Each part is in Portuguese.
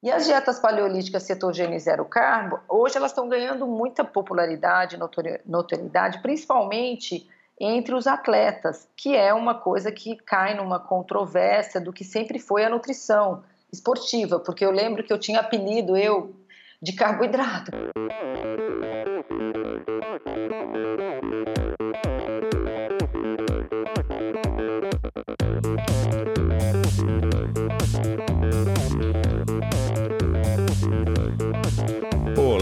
E as dietas paleolíticas cetogênica e zero carbo, hoje elas estão ganhando muita popularidade, notoriedade, principalmente entre os atletas, que é uma coisa que cai numa controvérsia do que sempre foi a nutrição esportiva, porque eu lembro que eu tinha apelido, eu, de carboidrato.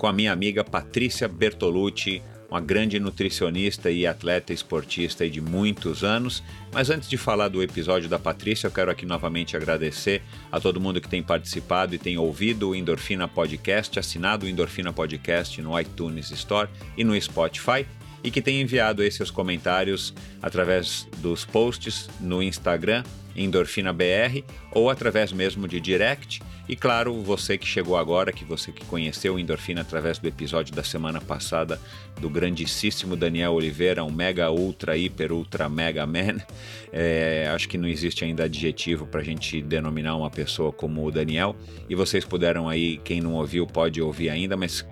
com a minha amiga Patrícia Bertolucci, uma grande nutricionista e atleta esportista de muitos anos. Mas antes de falar do episódio da Patrícia, eu quero aqui novamente agradecer a todo mundo que tem participado e tem ouvido o Endorfina Podcast, assinado o Endorfina Podcast no iTunes Store e no Spotify e que tem enviado aí seus comentários através dos posts no Instagram Endorfina BR ou através mesmo de direct. E claro, você que chegou agora, que você que conheceu Endorfina através do episódio da semana passada do grandíssimo Daniel Oliveira, um mega ultra hiper ultra mega man. É, acho que não existe ainda adjetivo para a gente denominar uma pessoa como o Daniel. E vocês puderam aí, quem não ouviu pode ouvir ainda, mas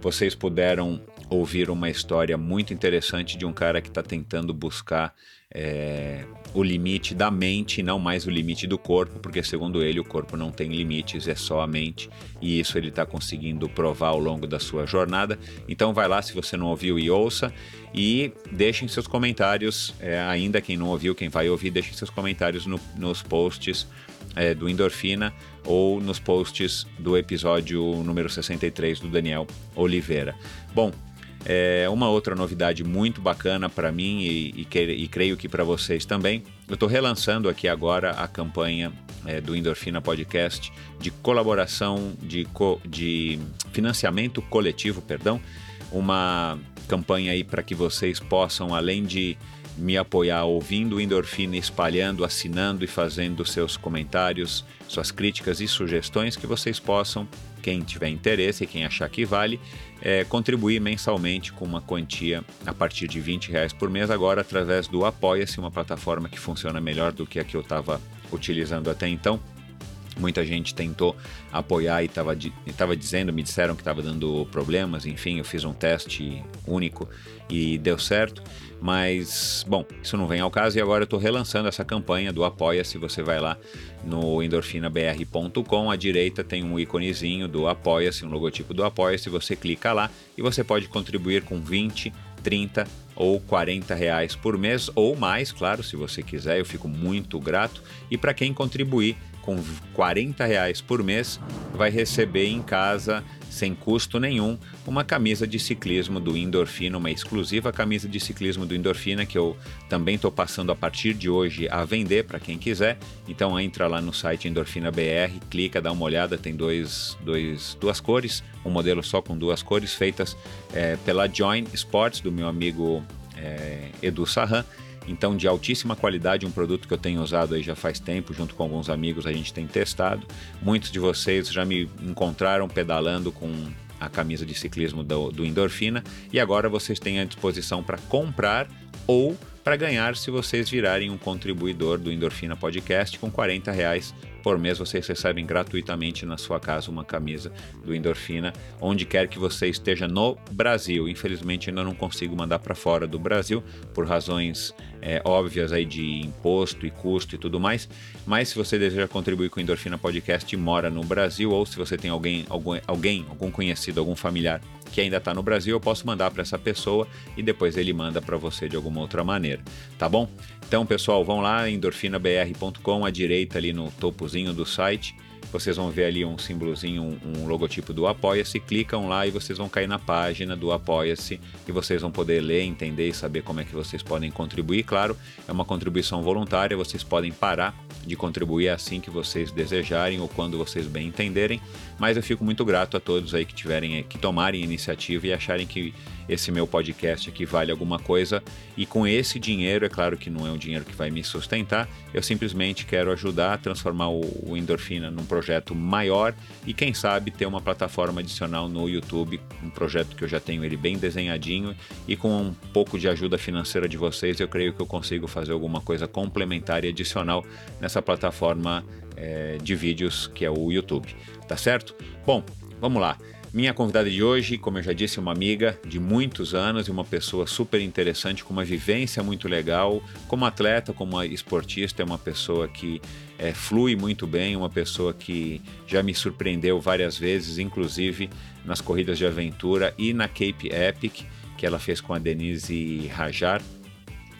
vocês puderam ouvir uma história muito interessante de um cara que está tentando buscar é, o limite da mente, não mais o limite do corpo, porque segundo ele o corpo não tem limites, é só a mente, e isso ele está conseguindo provar ao longo da sua jornada. Então vai lá se você não ouviu e ouça, e deixem seus comentários, é, ainda quem não ouviu, quem vai ouvir, deixem seus comentários no, nos posts é, do Endorfina ou nos posts do episódio número 63 do Daniel Oliveira. Bom, é uma outra novidade muito bacana para mim e, e, e, creio que para vocês também. Eu estou relançando aqui agora a campanha é, do Endorfina Podcast de colaboração, de, co, de financiamento coletivo, perdão, uma campanha aí para que vocês possam, além de me apoiar ouvindo Endorfina, espalhando, assinando e fazendo seus comentários, suas críticas e sugestões, que vocês possam, quem tiver interesse e quem achar que vale, é, contribuir mensalmente com uma quantia a partir de 20 reais por mês, agora através do Apoia-se, uma plataforma que funciona melhor do que a que eu estava utilizando até então. Muita gente tentou apoiar e estava dizendo, me disseram que estava dando problemas, enfim, eu fiz um teste único e deu certo. Mas, bom, isso não vem ao caso e agora eu estou relançando essa campanha do Apoia-se. Você vai lá no endorfinabr.com, à direita tem um íconezinho do Apoia-se, um logotipo do Apoia-se. Você clica lá e você pode contribuir com 20, 30 ou 40 reais por mês ou mais, claro, se você quiser. Eu fico muito grato. E para quem contribuir com 40 reais por mês, vai receber em casa sem custo nenhum, uma camisa de ciclismo do Endorfina, uma exclusiva camisa de ciclismo do Endorfina que eu também estou passando a partir de hoje a vender para quem quiser. Então entra lá no site Endorfina BR, clica, dá uma olhada, tem dois, dois, duas cores, um modelo só com duas cores feitas é, pela Join Sports do meu amigo é, Edu Sarran então, de altíssima qualidade, um produto que eu tenho usado aí já faz tempo, junto com alguns amigos a gente tem testado. Muitos de vocês já me encontraram pedalando com a camisa de ciclismo do, do Endorfina e agora vocês têm à disposição para comprar ou para ganhar se vocês virarem um contribuidor do Endorfina Podcast com 40 reais por mês vocês recebem gratuitamente na sua casa uma camisa do Endorfina, onde quer que você esteja no Brasil. Infelizmente ainda não consigo mandar para fora do Brasil por razões é, óbvias aí de imposto e custo e tudo mais. Mas se você deseja contribuir com o Endorfina Podcast e mora no Brasil, ou se você tem alguém, algum, alguém, algum conhecido, algum familiar que ainda está no Brasil, eu posso mandar para essa pessoa e depois ele manda para você de alguma outra maneira, tá bom? Então, pessoal, vão lá endorfinabr.com à direita ali no topozinho do site. Vocês vão ver ali um símbolozinho, um, um logotipo do Apoia-se, clicam lá e vocês vão cair na página do Apoia-se e vocês vão poder ler, entender e saber como é que vocês podem contribuir. Claro, é uma contribuição voluntária, vocês podem parar de contribuir assim que vocês desejarem ou quando vocês bem entenderem, mas eu fico muito grato a todos aí que tiverem que tomarem iniciativa e acharem que esse meu podcast aqui vale alguma coisa. E com esse dinheiro, é claro que não é um dinheiro que vai me sustentar, eu simplesmente quero ajudar a transformar o, o Endorfina num projeto maior e quem sabe ter uma plataforma adicional no YouTube, um projeto que eu já tenho ele bem desenhadinho. E com um pouco de ajuda financeira de vocês, eu creio que eu consigo fazer alguma coisa complementar e adicional nessa plataforma é, de vídeos que é o YouTube, tá certo? Bom, vamos lá. Minha convidada de hoje, como eu já disse, é uma amiga de muitos anos e uma pessoa super interessante, com uma vivência muito legal. Como atleta, como esportista, é uma pessoa que é, flui muito bem, uma pessoa que já me surpreendeu várias vezes, inclusive nas corridas de aventura e na Cape Epic, que ela fez com a Denise Rajar,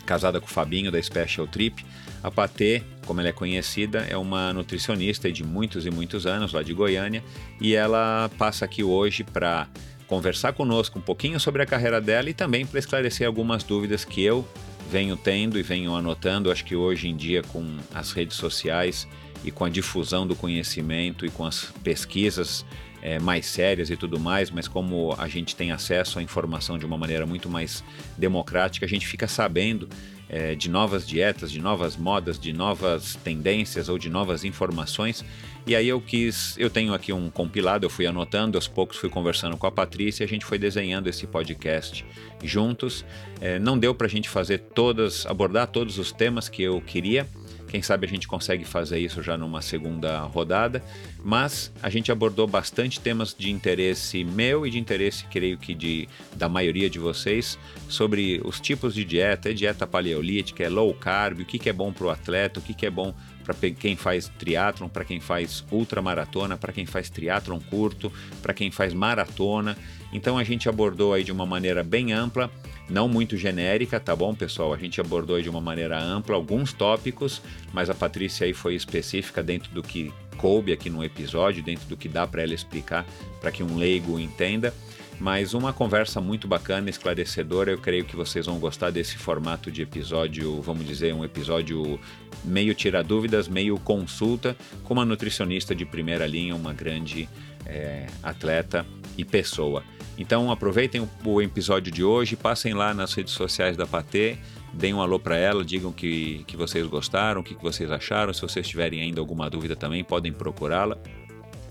casada com o Fabinho da Special Trip. A Patê, como ela é conhecida, é uma nutricionista de muitos e muitos anos lá de Goiânia e ela passa aqui hoje para conversar conosco um pouquinho sobre a carreira dela e também para esclarecer algumas dúvidas que eu venho tendo e venho anotando. Acho que hoje em dia, com as redes sociais e com a difusão do conhecimento e com as pesquisas é, mais sérias e tudo mais, mas como a gente tem acesso à informação de uma maneira muito mais democrática, a gente fica sabendo é, de novas dietas, de novas modas, de novas tendências ou de novas informações. E aí eu quis, eu tenho aqui um compilado, eu fui anotando, aos poucos fui conversando com a Patrícia, a gente foi desenhando esse podcast juntos. É, não deu para a gente fazer todas, abordar todos os temas que eu queria, quem sabe a gente consegue fazer isso já numa segunda rodada, mas a gente abordou bastante temas de interesse meu e de interesse, creio que de, da maioria de vocês, sobre os tipos de dieta, é dieta paleolítica, é low carb, o que, que é bom para o atleta, o que, que é bom para quem faz triatlon, para quem faz ultramaratona, para quem faz triatlon curto, para quem faz maratona. Então a gente abordou aí de uma maneira bem ampla não muito genérica, tá bom, pessoal? A gente abordou de uma maneira ampla alguns tópicos, mas a Patrícia aí foi específica dentro do que coube aqui no episódio, dentro do que dá para ela explicar, para que um leigo entenda. Mas uma conversa muito bacana, esclarecedora. Eu creio que vocês vão gostar desse formato de episódio, vamos dizer, um episódio meio tira dúvidas, meio consulta, com uma nutricionista de primeira linha, uma grande é, atleta e pessoa. Então aproveitem o, episódio de hoje, passem lá nas redes sociais da Patê, deem um alô para ela, digam que, que vocês gostaram, o que, que vocês acharam. Se vocês tiverem ainda alguma dúvida também, podem procurá-la.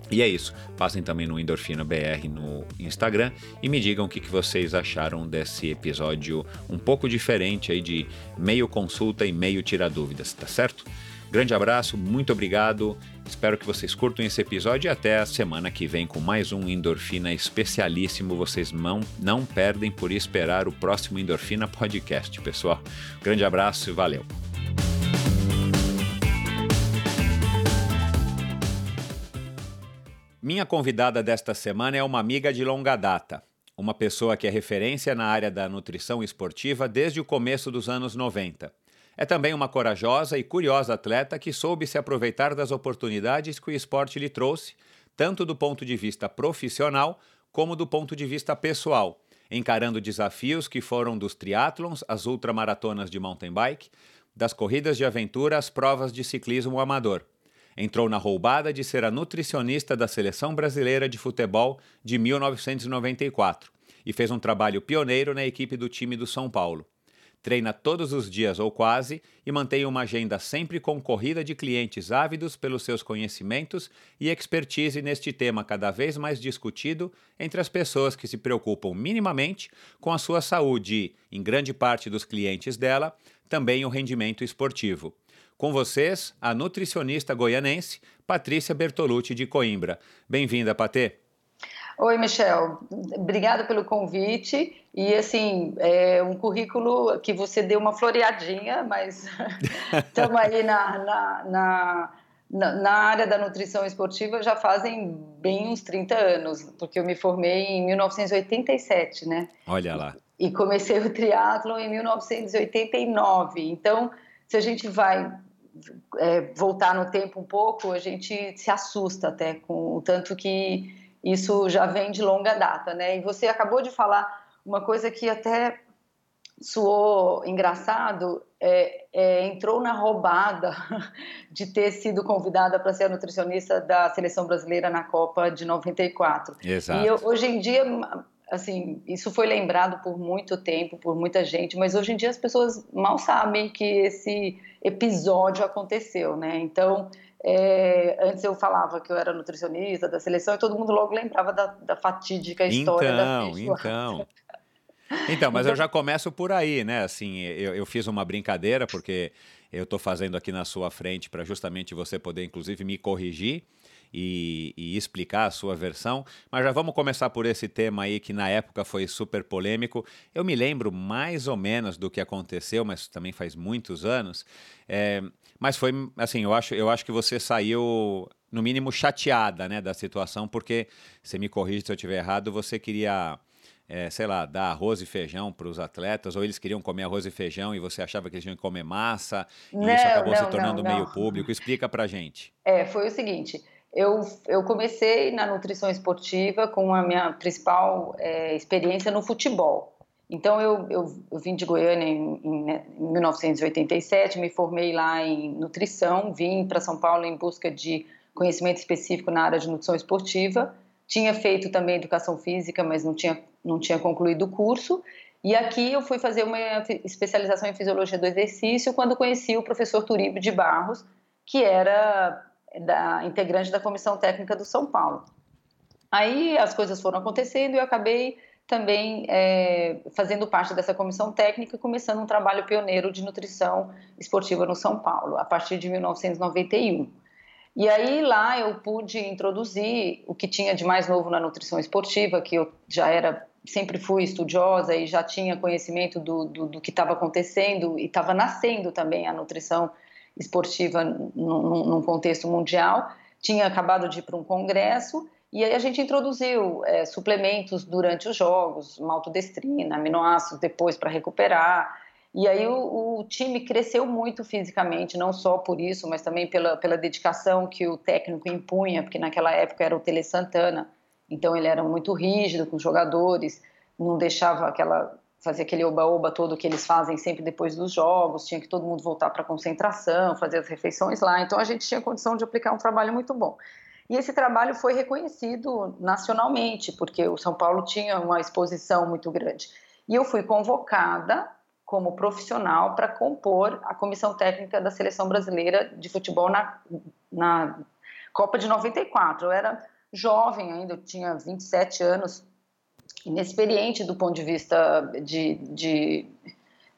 E é isso. Passem também no Endorfina BR no Instagram e me digam o que, que vocês acharam desse episódio um pouco diferente aí de meio consulta e meio tirar dúvidas, tá certo? Grande abraço, muito obrigado. Espero que vocês curtam esse episódio e até a semana que vem com mais um Endorfina especialíssimo. Vocês não, não perdem por esperar o próximo Endorfina Podcast, pessoal. Grande abraço e valeu. Minha convidada desta semana é uma amiga de longa data, uma pessoa que é referência na área da nutrição esportiva desde o começo dos anos 90. É também uma corajosa e curiosa atleta que soube se aproveitar das oportunidades que o esporte lhe trouxe, tanto do ponto de vista profissional como do ponto de vista pessoal, encarando desafios que foram dos triatlons às ultramaratonas de mountain bike, das corridas de aventura às provas de ciclismo amador. Entrou na roubada de ser a nutricionista da Seleção Brasileira de Futebol de 1994 e fez um trabalho pioneiro na equipe do time do São Paulo. Treina todos os dias ou quase e mantém uma agenda sempre concorrida de clientes ávidos pelos seus conhecimentos e expertise neste tema cada vez mais discutido entre as pessoas que se preocupam minimamente com a sua saúde e, em grande parte dos clientes dela, também o rendimento esportivo. Com vocês, a nutricionista goianense Patrícia Bertolucci de Coimbra. Bem-vinda, Patê. Oi, Michel. Obrigada pelo convite. E, assim, é um currículo que você deu uma floreadinha, mas estamos aí na, na, na, na, área da nutrição esportiva já fazem bem uns 30 anos, porque eu me formei em 1987, né? Olha lá. E comecei o triatlo em 1989. Então, se a gente vai é, voltar no tempo um pouco, a gente se assusta até com o tanto que isso já vem de longa data, né? E você acabou de falar uma coisa que até soou engraçado, é, é, entrou na roubada de ter sido convidada para ser a nutricionista da seleção brasileira na Copa de 94. Exato. E eu, hoje em dia, assim, isso foi lembrado por muito tempo, por muita gente, mas hoje em dia as pessoas mal sabem que esse episódio aconteceu, né? Então, é, antes eu falava que eu era nutricionista da seleção e todo mundo logo lembrava da, da fatídica história então, da Então, então, mas eu já começo por aí, né? Assim, eu, eu fiz uma brincadeira porque eu estou fazendo aqui na sua frente para justamente você poder, inclusive, me corrigir. E, e, explicar a sua versão. Mas já vamos começar por esse tema aí que na época foi super polêmico. Eu me lembro mais ou menos do que aconteceu, mas também faz muitos anos. É, mas foi assim, eu acho, eu acho que você saiu no mínimo chateada, né, da situação, porque você me corrige se eu estiver errado, você queria é, sei lá, dar arroz e feijão para os atletas, ou eles queriam comer arroz e feijão e você achava que eles tinham que comer massa, não, e isso acabou não, se tornando não, meio público. Explica para gente. É, foi o seguinte, eu, eu comecei na nutrição esportiva com a minha principal é, experiência no futebol. Então, eu, eu, eu, vim de Goiânia em, em, em 1987, me formei lá em nutrição, vim para São Paulo em busca de conhecimento específico na área de nutrição esportiva. Tinha feito também educação física, mas não tinha, não tinha concluído o curso. E aqui eu fui fazer uma especialização em fisiologia do exercício quando conheci o professor Turíbio de Barros, que era da, integrante da comissão técnica do São Paulo. Aí as coisas foram acontecendo e eu acabei também é, fazendo parte dessa comissão técnica e começando um trabalho pioneiro de nutrição esportiva no São Paulo, a partir de 1991. E aí lá eu pude introduzir o que tinha de mais novo na nutrição esportiva, que eu já era, sempre fui estudiosa e já tinha conhecimento do, do, do que estava acontecendo e estava nascendo também a nutrição esportiva num, num contexto mundial. Tinha acabado de ir para um congresso e aí a gente introduziu é, suplementos durante os jogos, maltodestrina, aminoácidos depois para recuperar. E aí o, o, time cresceu muito fisicamente, não só por isso, mas também pela, pela dedicação que o técnico impunha, porque naquela época era o Tele Santana, então ele era muito rígido com os jogadores, não deixava aquela fazer aquele oba-oba todo que eles fazem sempre depois dos jogos, tinha que todo mundo voltar para a concentração, fazer as refeições lá, então a gente tinha condição de aplicar um trabalho muito bom. E esse trabalho foi reconhecido nacionalmente, porque o São Paulo tinha uma exposição muito grande. E eu fui convocada como profissional para compor a comissão técnica da seleção brasileira de futebol na, na Copa de 94. Eu era jovem ainda, eu tinha 27 anos, inexperiente do ponto de vista de, de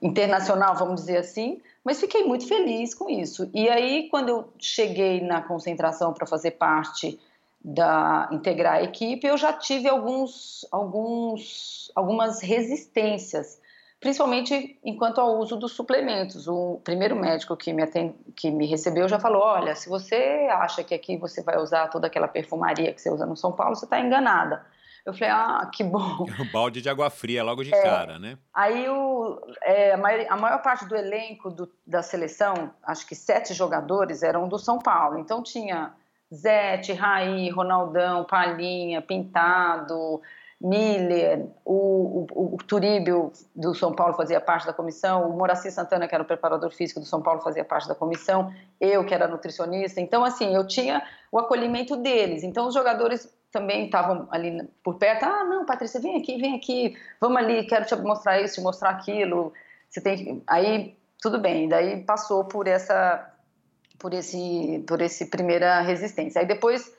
internacional, vamos dizer assim, mas fiquei muito feliz com isso. E aí, quando eu cheguei na concentração para fazer parte da integrar a equipe, eu já tive alguns, alguns, algumas resistências, principalmente enquanto ao uso dos suplementos. O primeiro médico que me, atend, que me recebeu já falou: olha, se você acha que aqui você vai usar toda aquela perfumaria que você usa no São Paulo, você está enganada. Eu falei, ah, que bom. Um balde de água fria logo de é, cara, né? Aí o, é, a, maior, a, maior, parte do elenco do, da seleção, acho que sete jogadores, eram do São Paulo. Então tinha Zete, Raí, Ronaldão, Palinha, Pintado, Miller, o, o, o Turíbio do São Paulo fazia parte da comissão, o Moraci Santana, que era o preparador físico do São Paulo, fazia parte da comissão, eu, que era nutricionista. Então, assim, eu tinha o acolhimento deles. Então, os jogadores também estavam ali por perto. Ah, não, Patrícia, vem aqui, vem aqui, vamos ali, quero te mostrar isso, te mostrar aquilo. você tem aí tudo bem, daí passou por essa por esse por esse primeira resistência. Aí depois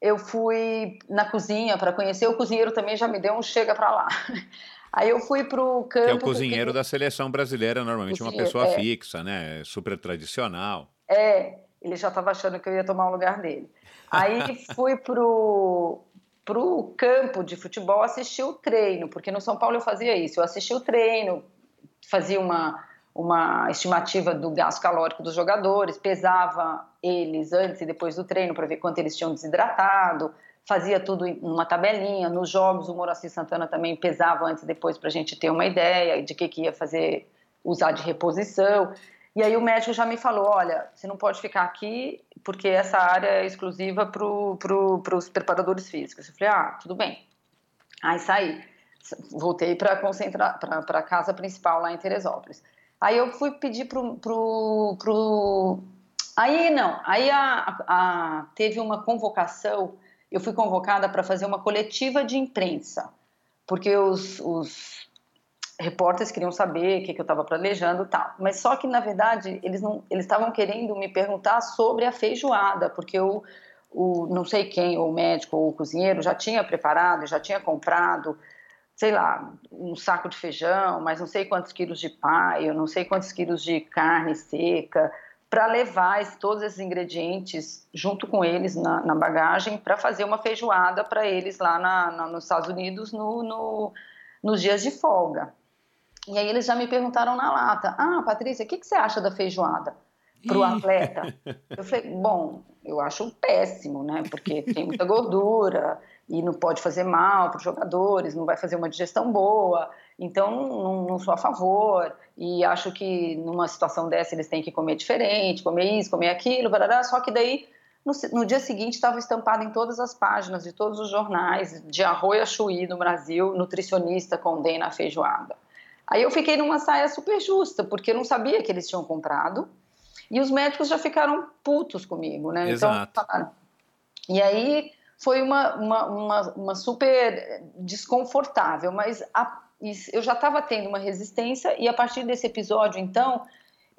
eu fui na cozinha para conhecer o cozinheiro também já me deu um chega para lá. Aí eu fui para o campo. Que é o cozinheiro da seleção brasileira, normalmente uma pessoa é. fixa, né? Super tradicional. É, ele já estava achando que eu ia tomar o lugar dele. Aí fui pro pro campo de futebol assistir o treino, porque no São Paulo eu fazia isso, eu assistia o treino, fazia uma uma estimativa do gasto calórico dos jogadores, pesava eles antes e depois do treino para ver quanto eles tinham desidratado, fazia tudo em uma tabelinha. Nos jogos, o Moraci Santana também pesava antes e depois para a gente ter uma ideia de que, que ia fazer, usar de reposição. E aí o médico já me falou, olha, você não pode ficar aqui porque essa área é exclusiva para pro, os preparadores físicos. Eu falei, ah, tudo bem. Aí saí, voltei para concentrar para a casa principal lá em Teresópolis. Aí eu fui pedir pro, pro, pro... aí não, aí a, a, teve uma convocação, eu fui convocada para fazer uma coletiva de imprensa, porque os, os repórteres queriam saber o que, que eu estava planejando tal. Mas só que, na verdade, eles não eles estavam querendo me perguntar sobre a feijoada, porque eu, o não sei quem, ou o médico ou o cozinheiro, já tinha preparado, já tinha comprado, sei lá, um saco de feijão, mas não sei quantos quilos de paio, não sei quantos quilos de carne seca, para levar todos esses ingredientes junto com eles na, na bagagem para fazer uma feijoada para eles lá na, na, nos Estados Unidos no, no, nos dias de folga. E aí eles já me perguntaram na lata: Ah, Patrícia, o que, que você acha da feijoada para o atleta? Eu falei: Bom, eu acho péssimo, né? Porque tem muita gordura e não pode fazer mal para os jogadores, não vai fazer uma digestão boa. Então, não, não, sou a favor. E acho que numa situação dessa eles têm que comer diferente, comer isso, comer aquilo, barará. só que daí no, no dia seguinte estava estampado em todas as páginas de todos os jornais, de arroio a chuí no Brasil, nutricionista condena a feijoada. Aí eu fiquei numa saia super justa, porque eu não sabia que eles tinham comprado. E os médicos já ficaram putos comigo, né? Então, Exato. Então, e aí foi uma, uma, uma, uma super desconfortável, mas a, eu já estava tendo uma resistência e a partir desse episódio, então,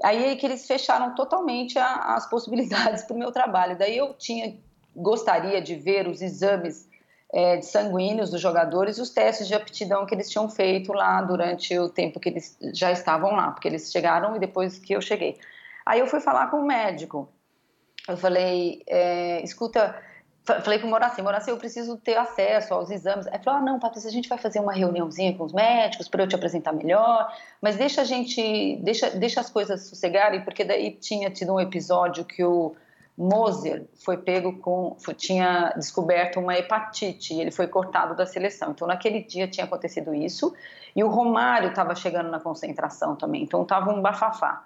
aí é que eles fecharam totalmente a, as possibilidades para o meu trabalho. Daí eu tinha gostaria de ver os exames é, de sanguíneos dos jogadores e os testes de aptidão que eles tinham feito lá durante o tempo que eles já estavam lá, porque eles chegaram e depois que eu cheguei. Aí eu fui falar com o médico. Eu falei, é, escuta, falei com o Moraci, Moraci, eu preciso ter acesso aos exames. Aí falou, ah, não, Patrícia, a gente vai fazer uma reuniãozinha com os médicos para eu te apresentar melhor, mas deixa a gente, deixa, deixa as coisas sossegarem, porque daí tinha tido um episódio que o Moser foi pego com, foi, tinha descoberto uma hepatite e ele foi cortado da seleção. Então, naquele dia tinha acontecido isso e o Romário estava chegando na concentração também, então estava um bafafá.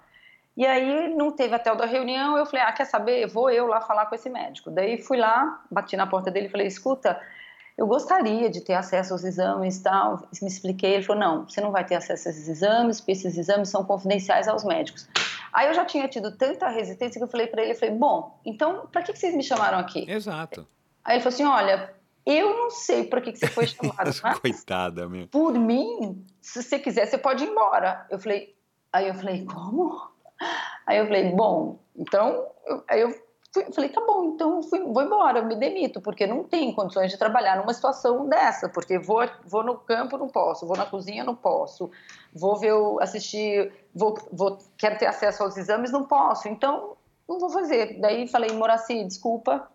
E aí não teve até o da reunião, eu falei, ah, quer saber? Vou eu lá falar com esse médico. Daí fui lá, bati na porta dele e falei, escuta, eu gostaria de ter acesso aos exames tal. Me expliquei, ele falou, não, você não vai ter acesso a esses exames, porque esses exames são confidenciais aos médicos. Aí eu já tinha tido tanta resistência que eu falei para ele, eu falei, bom, então para que, que vocês me chamaram aqui? Exato. Aí ele falou assim, olha, eu não sei para que, que você foi chamado. Coitada, meu. Por mim, se você quiser, você pode ir embora. Eu falei, aí eu falei, como? Aí eu falei, bom, então, eu, aí eu fui, falei, tá bom, então fui, vou embora, me demito, porque não tenho condições de trabalhar numa situação dessa, porque vou, vou no campo, não posso, vou na cozinha, não posso, vou ver, assistir, vou, vou, quero ter acesso aos exames, não posso, então não vou fazer. Daí falei, Moraci, desculpa,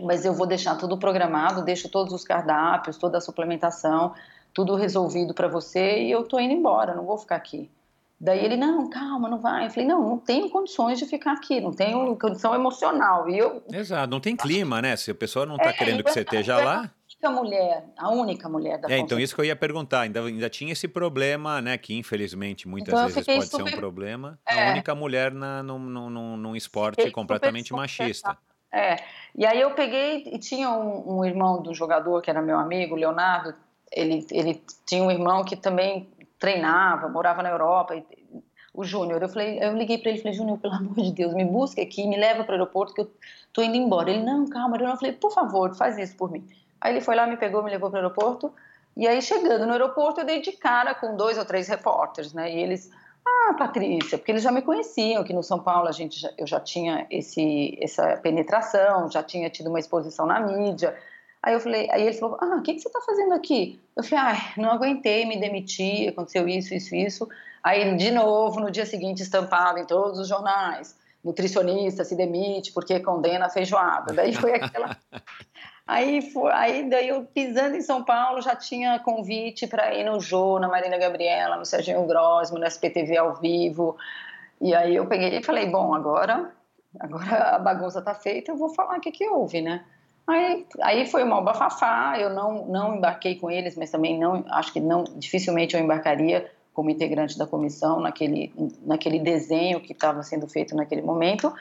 mas eu vou deixar tudo programado, deixo todos os cardápios, toda a suplementação, tudo resolvido para você e eu tô indo embora, não vou ficar aqui. Daí ele, não, calma, não vai. Eu falei, não, não tenho condições de ficar aqui, não tenho condição emocional. E eu... Exato, não tem clima, né? Se a pessoa não está é, querendo que você esteja lá... A única mulher, a única mulher da É, então isso que eu ia perguntar, ainda, ainda tinha esse problema, né, que infelizmente muitas então, vezes pode super... ser um problema, é. a única mulher na, num, num, num esporte fiquei completamente machista. É, e aí eu peguei e tinha um, um irmão do jogador que era meu amigo, Leonardo, ele, ele tinha um irmão que também treinava, morava na Europa, o Júnior. Eu falei, eu liguei para ele e falei, Júnior, pelo amor de Deus, me busca aqui, me leva para o aeroporto que eu tô indo embora. Ele, não, calma. Eu falei, por favor, faz isso por mim. Aí ele foi lá, me pegou, me levou para o aeroporto. E aí, chegando no aeroporto, eu dei de cara com dois ou três repórteres, né? E eles, Ah, Patrícia, porque eles já me conheciam, que no São Paulo a gente já, eu já tinha esse, essa penetração, já tinha tido uma exposição na mídia. Aí eu falei, aí ele falou, ah, o que, que você está fazendo aqui? Eu falei, ai, não aguentei, me demiti, aconteceu isso, isso, isso. Aí, de novo, no dia seguinte, estampado em todos os jornais, nutricionista se demite porque condena a feijoada. Daí foi aquela... Aí, foi, aí daí eu pisando em São Paulo já tinha convite para ir no Jô, na Marina Gabriela, no Serginho Grosmo, no SPTV ao vivo. E aí eu peguei e falei, bom, agora, agora a bagunça tá feita, eu vou falar o que que houve, né? Aí, aí foi uma bafafá, eu não, não embarquei com eles, mas também não, acho que não, dificilmente eu embarcaria como integrante da comissão naquele, naquele desenho que estava sendo feito naquele momento.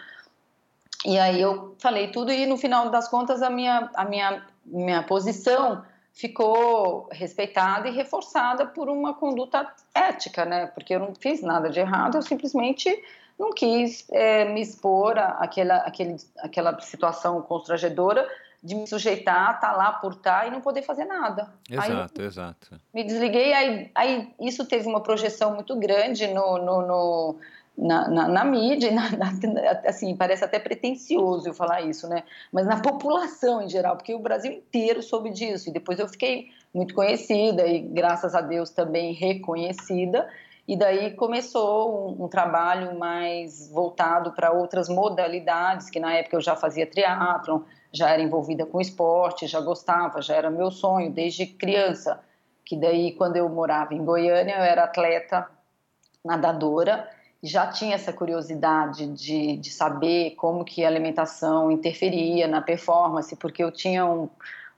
E aí eu falei tudo e no final das contas a minha, a minha, minha posição ficou respeitada e reforçada por uma conduta ética, né? Porque eu não fiz nada de errado, eu simplesmente não quis é, me expor àquela, àquele, àquela situação constrangedora de me sujeitar, estar tá lá por tá e não poder fazer nada. Exato, aí, exato. Me desliguei, aí, aí isso teve uma projeção muito grande no, no, no na, na, na, mídia, na, assim, parece até pretencioso eu falar isso, né? Mas na população em geral, porque o Brasil inteiro soube disso. E depois eu fiquei muito conhecida e, graças a Deus, também reconhecida. E daí começou um, um trabalho mais voltado para outras modalidades, que na época eu já fazia triatlon, já era envolvida com esporte, já gostava, já era meu sonho desde criança. Que daí, quando eu morava em Goiânia, eu era atleta nadadora já tinha essa curiosidade de, de saber como que a alimentação interferia na performance, porque eu tinha um,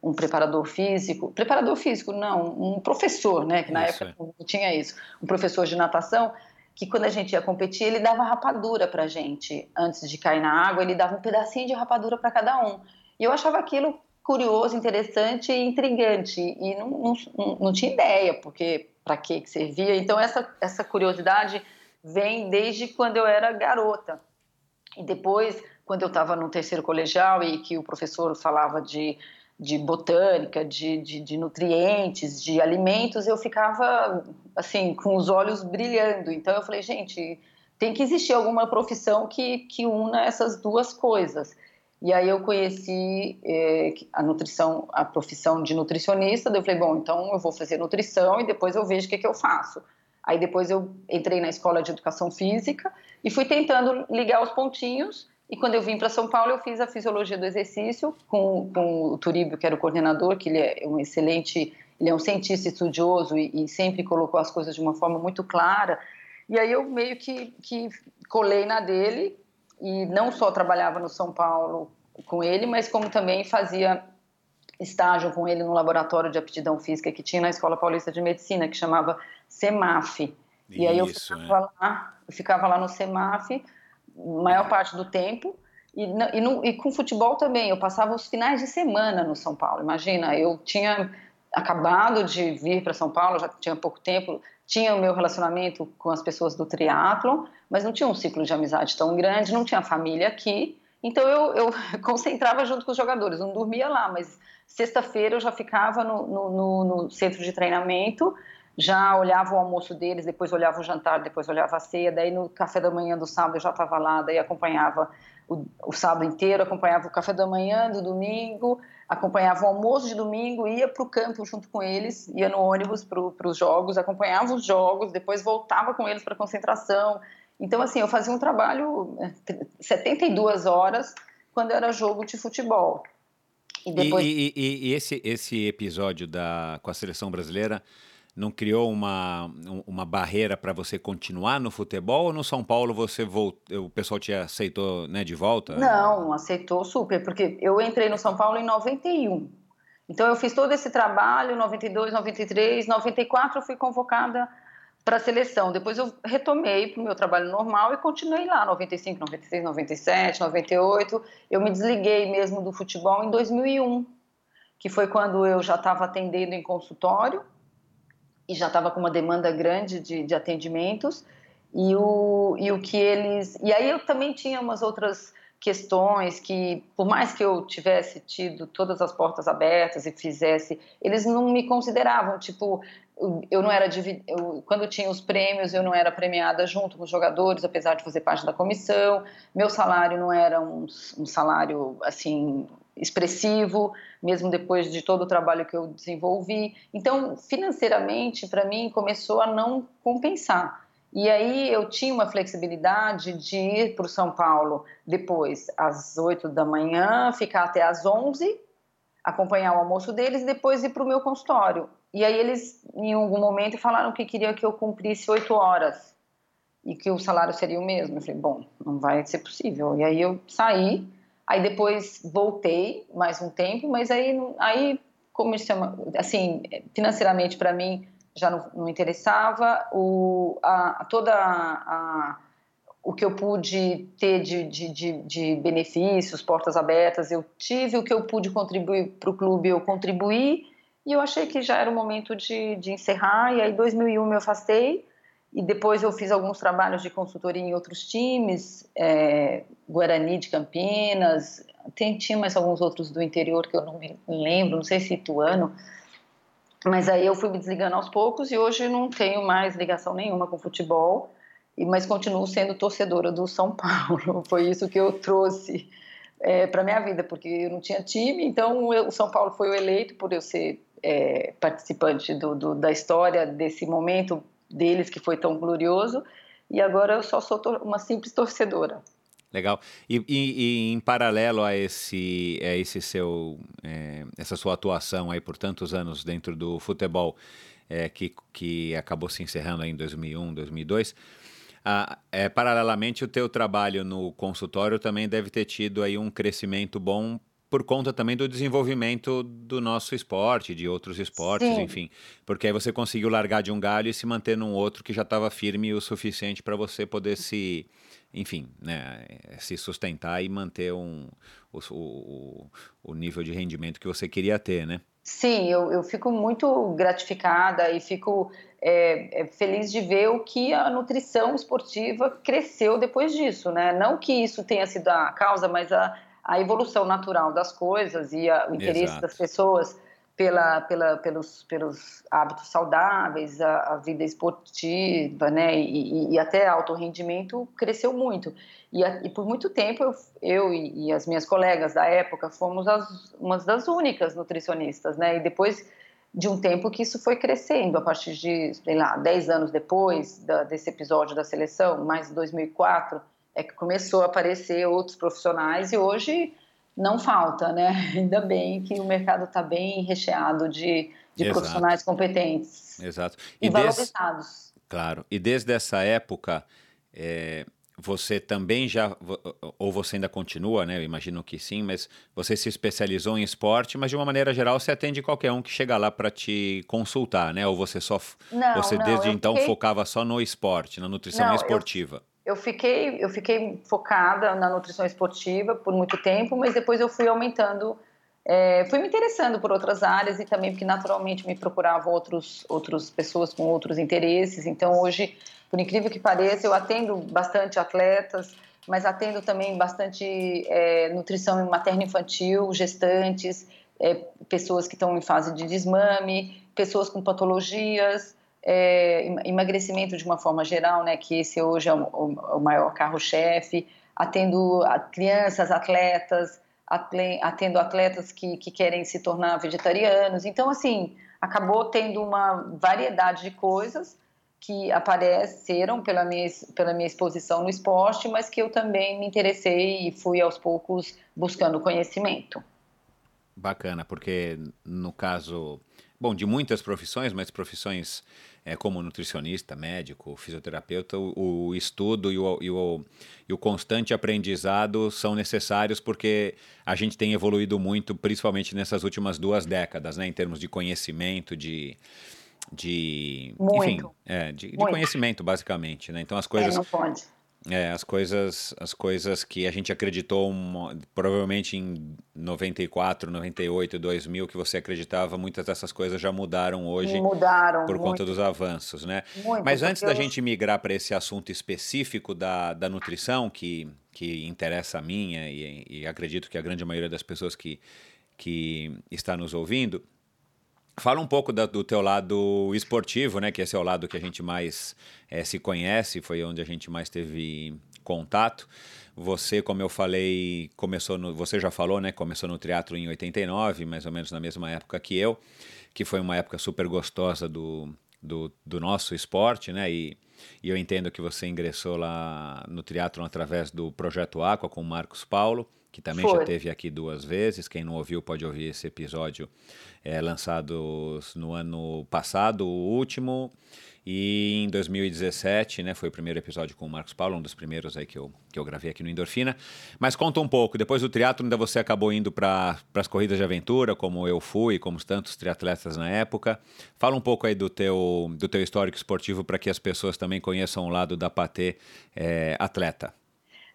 um preparador físico, preparador físico não, um professor, né, que na isso, época é. não tinha isso, um professor de natação, que quando a gente ia competir, ele dava rapadura pra gente, antes de cair na água, ele dava um pedacinho de rapadura para cada um. E eu achava aquilo curioso, interessante e intrigante, e não, não, não tinha ideia porque para que servia. Então essa, essa curiosidade vem desde quando eu era garota. E depois, quando eu estava no terceiro colegial e que o professor falava de, de botânica, de, de, de, nutrientes, de alimentos, eu ficava assim com os olhos brilhando. Então eu falei, gente, tem que existir alguma profissão que, que una essas duas coisas. E aí eu conheci eh, a nutrição, a profissão de nutricionista. Daí eu falei, bom, então eu vou fazer nutrição e depois eu vejo o que, que eu faço. Aí depois eu entrei na escola de educação física e fui tentando ligar os pontinhos. E quando eu vim para São Paulo, eu fiz a fisiologia do exercício com, com o Turíbio, que era o coordenador, que ele é um excelente, ele é um cientista estudioso e, e sempre colocou as coisas de uma forma muito clara. E aí eu meio que, que colei na dele e não só trabalhava no São Paulo com ele, mas como também fazia estágio com ele no laboratório de aptidão física que tinha na Escola Paulista de Medicina, que chamava CEMAF. Isso, e aí eu ficava, é. lá, eu ficava lá no CEMAF maior parte do tempo. E, e, no, e, com futebol também, eu passava os finais de semana no São Paulo. Imagina, eu tinha acabado de vir para São Paulo, já tinha pouco tempo, tinha o meu relacionamento com as pessoas do triatlon, mas não tinha um ciclo de amizade tão grande, não tinha família aqui. Então eu, eu concentrava junto com os jogadores, não dormia lá, mas sexta-feira eu já ficava no, no, no centro de treinamento já olhava o almoço deles, depois olhava o jantar, depois olhava a ceia, daí no café da manhã do sábado eu já estava lá, daí acompanhava o, o, sábado inteiro, acompanhava o café da manhã do domingo, acompanhava o almoço de domingo, ia para o campo junto com eles, ia no ônibus para os jogos, acompanhava os jogos, depois voltava com eles para concentração. Então, assim, eu fazia um trabalho 72 é, horas quando era jogo de futebol. E, depois... e, e, e esse, esse episódio da, com a seleção brasileira não criou uma, uma barreira para você continuar no futebol ou no São Paulo você voltou, o pessoal te aceitou né, de volta? Não, aceitou super, porque eu entrei no São Paulo em 91. Então eu fiz todo esse trabalho, 92, 93, 94 eu fui convocada para a seleção. Depois eu retomei para o meu trabalho normal e continuei lá, 95, 96, 97, 98. Eu me desliguei mesmo do futebol em 2001, que foi quando eu já estava atendendo em consultório e já estava com uma demanda grande de, de atendimentos e o, e o que eles e aí eu também tinha umas outras questões que, por mais que eu tivesse tido todas as portas abertas e fizesse, eles não me consideravam, tipo, eu não era eu, quando tinha os prêmios eu não era premiada junto com os jogadores apesar de fazer parte da comissão. Meu salário não era um, um salário assim expressivo mesmo depois de todo o trabalho que eu desenvolvi. Então financeiramente para mim começou a não compensar. E aí eu tinha uma flexibilidade de ir para o São Paulo depois às 8 da manhã ficar até às 11 acompanhar o almoço deles e depois ir para o meu consultório e aí eles, em algum momento, falaram que queriam que eu cumprisse oito horas e que o salário seria o mesmo. Eu falei, bom, não vai ser possível. E aí eu saí, aí depois voltei mais um tempo, mas aí, aí como chama, assim, financeiramente para mim já não, não, interessava, o, a, toda a, o que eu pude ter de, de, de, de, benefícios, portas abertas, eu tive, o que eu pude contribuir para o clube, eu contribuí, e eu achei que já era o momento de, de encerrar, e aí em 2001 me afastei, e depois eu fiz alguns trabalhos de consultoria em outros times, é, Guarani de Campinas, tem, tinha mais alguns outros do interior que eu não me lembro, não sei se Ituano, mas aí eu fui me desligando aos poucos e hoje não tenho mais ligação nenhuma com futebol, mas continuo sendo torcedora do São Paulo. Foi isso que eu trouxe é, para minha vida, porque eu não tinha time, então eu, o São Paulo foi o eleito por eu ser é, participante do, do, da história desse momento deles que foi tão glorioso e agora eu só sou uma simples torcedora. Legal. E, e, e, em paralelo a esse, a esse seu, é, essa sua atuação aí por tantos anos dentro do futebol, é, que, que acabou se encerrando em 2001, 2002, ah, é, paralelamente o teu trabalho no consultório também deve ter tido aí um crescimento bom por conta também do desenvolvimento do nosso esporte, de outros esportes, Sim. enfim. Porque aí você conseguiu largar de um galho e se manter num outro que já estava firme o suficiente para você poder se, enfim, né, se sustentar e manter um, o, o, o nível de rendimento que você queria ter, né? Sim, eu, eu fico muito gratificada e fico é, é, feliz de ver o que a nutrição esportiva cresceu depois disso, né? Não que isso tenha sido a causa, mas a, a evolução natural das coisas e a, o interesse Exato. das pessoas pela, pela, pelos, pelos hábitos saudáveis, a, a vida esportiva, né, e, e, até alto rendimento cresceu muito. E, a, e por muito tempo eu, eu e, e, as minhas colegas da época fomos as, umas das únicas nutricionistas, né, e depois de um tempo que isso foi crescendo, a partir de, sei lá, 10 anos depois da, desse episódio da seleção, mais 2004, é que começou a aparecer outros profissionais e hoje não falta, né? Ainda bem que o mercado está bem recheado de, de profissionais competentes. Exato. E, e valorizados. Des... Claro. E desde essa época, é, você também já, ou você ainda continua, né? Eu imagino que sim, mas você se especializou em esporte, mas de uma maneira geral você atende qualquer um que chega lá para te consultar, né? Ou você só, não, você não, desde então fiquei... focava só no esporte, na nutrição não, esportiva. Eu eu fiquei, eu fiquei focada na nutrição esportiva por muito tempo, mas depois eu fui aumentando, é, fui me interessando por outras áreas e também porque naturalmente me procuravam outros, outras pessoas com outros interesses. Então hoje, por incrível que pareça, eu atendo bastante atletas, mas atendo também bastante é, nutrição materno-infantil, gestantes, é, pessoas que estão em fase de desmame, pessoas com patologias, é, emagrecimento de uma forma geral, né, que esse hoje é o, o maior carro-chefe, atendo crianças, atletas, atendo atletas que, que querem se tornar vegetarianos. Então, assim, acabou tendo uma variedade de coisas que apareceram pela minha, pela minha exposição no esporte, mas que eu também me interessei e fui aos poucos buscando conhecimento. Bacana, porque no caso, bom, de muitas profissões, mas profissões é, como nutricionista, médico, fisioterapeuta, o, o estudo e o, e, o, e o constante aprendizado são necessários porque a gente tem evoluído muito, principalmente nessas últimas duas décadas, né, em termos de conhecimento, de, de muito, enfim, é, de, de, conhecimento basicamente, né? Então as coisas é, não pode. É, as coisas, as coisas que a gente acreditou uma, provavelmente em 94, 98, 2000 que você acreditava, muitas dessas coisas já mudaram hoje. Mudaram por muito. conta dos avanços, né? Muito, Mas antes da eu... gente migrar para esse assunto específico da, da nutrição que que interessa a minha e, e acredito que a grande maioria das pessoas que que está nos ouvindo, Fala um pouco da, do teu lado esportivo, né? Que esse é o lado que a gente mais é, se conhece, foi onde a gente mais teve contato. Você, como eu falei, começou no, você já falou, né? Começou no teatro em 89, mais ou menos na mesma época que eu, que foi uma época super gostosa do, do, do nosso esporte, né? E, e eu entendo que você ingressou lá no teatro através do Projeto Aqua com o Marcos Paulo que também Foi. já teve aqui duas vezes. Quem não ouviu pode ouvir esse episódio é, lançado no ano passado, o último. E em 2017, né, foi o primeiro episódio com o Marcos Paulo, um dos primeiros aí que eu, que eu gravei aqui no Endorfina. Mas conta um pouco, depois do triatlo ainda você acabou indo para as corridas de aventura, como eu fui, como tantos triatletas na época. Fala um pouco aí do teu, do teu histórico esportivo para que as pessoas também conheçam o lado da Patê é, atleta.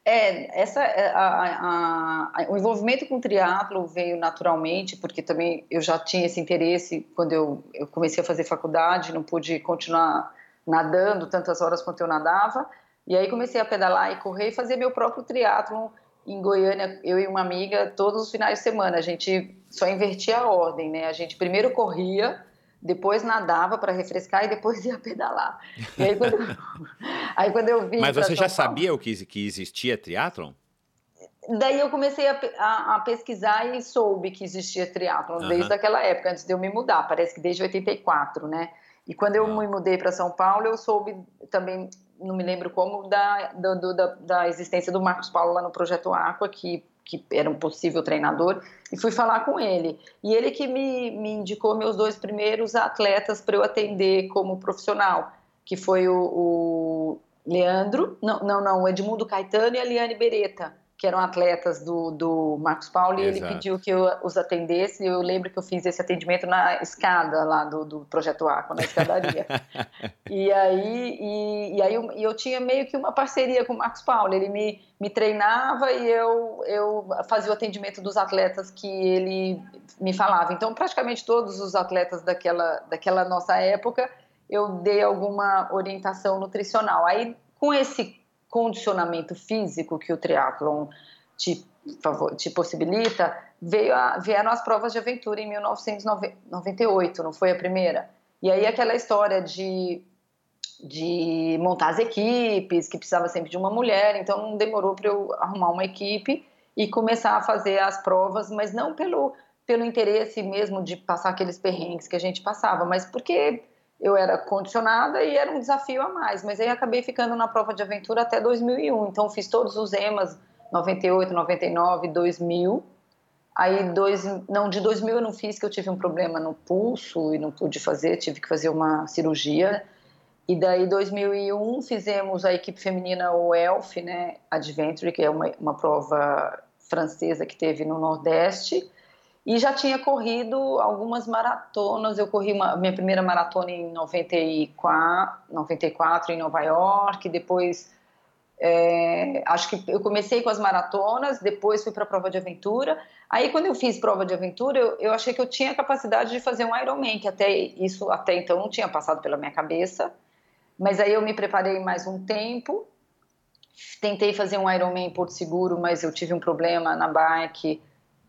É, essa, é, a, a, a, o envolvimento com o triatlo veio naturalmente, porque também eu já tinha esse interesse quando eu, eu comecei a fazer faculdade, não pude continuar nadando tantas horas quanto eu nadava, e aí comecei a pedalar e correr e fazer meu próprio triatlo em Goiânia, eu e uma amiga, todos os finais de semana, a gente só invertia a ordem, né, a gente primeiro corria, depois nadava para refrescar e depois ia pedalar. E aí quando, aí, quando eu vi. Mas você já sabia o que, que existia triatlon? Daí eu comecei a, a, a, pesquisar e soube que existia triatlon uhum. desde aquela época, antes de eu me mudar, parece que desde 84, né? E quando eu uhum. me mudei para São Paulo, eu soube também, não me lembro como, da, do, da, da existência do Marcos Paulo lá no Projeto Aqua, que que era um possível treinador, e fui falar com ele. E ele que me, me indicou meus dois primeiros atletas para eu atender como profissional, que foi o, o Leandro, não, não, não, o Edmundo Caetano e a Liane Beretta que eram atletas do, do Marcos Paulo, e Exato. ele pediu que eu os atendesse. Eu lembro que eu fiz esse atendimento na escada lá do, do Projeto Aqua, na escadaria. e aí, e, e aí eu, eu tinha meio que uma parceria com o Marcos Paulo. Ele me, me treinava e eu, eu fazia o atendimento dos atletas que ele me falava. Então, praticamente todos os atletas daquela, daquela nossa época, eu dei alguma orientação nutricional. Aí, com esse condicionamento físico que o triatlon te, te possibilita, veio a, vieram as provas de aventura em 1998, não foi a primeira? E aí aquela história de, de montar as equipes, que precisava sempre de uma mulher, então não demorou para eu arrumar uma equipe e começar a fazer as provas, mas não pelo, pelo interesse mesmo de passar aqueles perrengues que a gente passava, mas porque eu era condicionada e era um desafio a mais. Mas aí acabei ficando na prova de aventura até 2001. Então fiz todos os EMAs 98, 99, 2000. Aí dois, não de 2000 eu não fiz que eu tive um problema no pulso e não pude fazer, tive que fazer uma cirurgia. E daí 2001 fizemos a equipe feminina o ELF, né, Adventure, que é uma, uma prova francesa que teve no Nordeste. E já tinha corrido algumas maratonas. Eu corri uma, minha primeira maratona em 94, 94 em Nova York. Depois, é, acho que eu comecei com as maratonas. Depois fui para a prova de aventura. Aí, quando eu fiz prova de aventura, eu, eu achei que eu tinha capacidade de fazer um Ironman, que até isso até então não tinha passado pela minha cabeça. Mas aí eu me preparei mais um tempo. Tentei fazer um Ironman em Porto Seguro, mas eu tive um problema na bike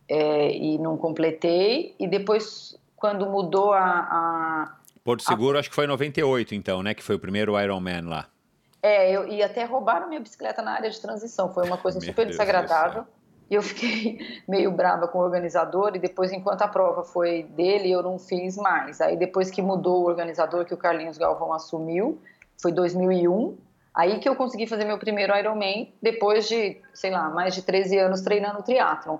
é, e não completei. E depois, quando mudou a. a Porto Seguro, a... acho que foi em 98, então, né? Que foi o primeiro Ironman lá. É, eu, e até roubaram minha bicicleta na área de transição. Foi uma coisa super desagradável. E eu fiquei meio brava com o organizador. E depois, enquanto a prova foi dele, eu não fiz mais. Aí, depois que mudou o organizador, que o Carlinhos Galvão assumiu, foi 2001. Aí que eu consegui fazer meu primeiro Ironman, depois de, sei lá, mais de 13 anos treinando triatlon.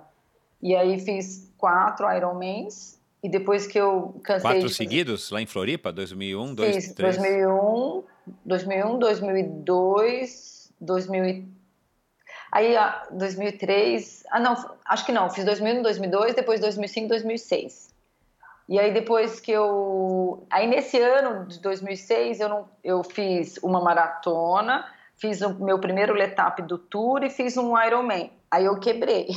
E aí fiz quatro Ironmans. E depois que eu cansei. Quatro seguidos lá em Floripa? 2001, 2, fiz 2001, 2001, 2002, 2000. Aí, 2003. Ah, não, acho que não. Fiz 2001, 2002, depois 2005, 2006. E aí, depois que eu. Aí, nesse ano de 2006, eu, não, eu fiz uma maratona fiz o meu primeiro letap do tour e fiz um Ironman. Aí eu quebrei.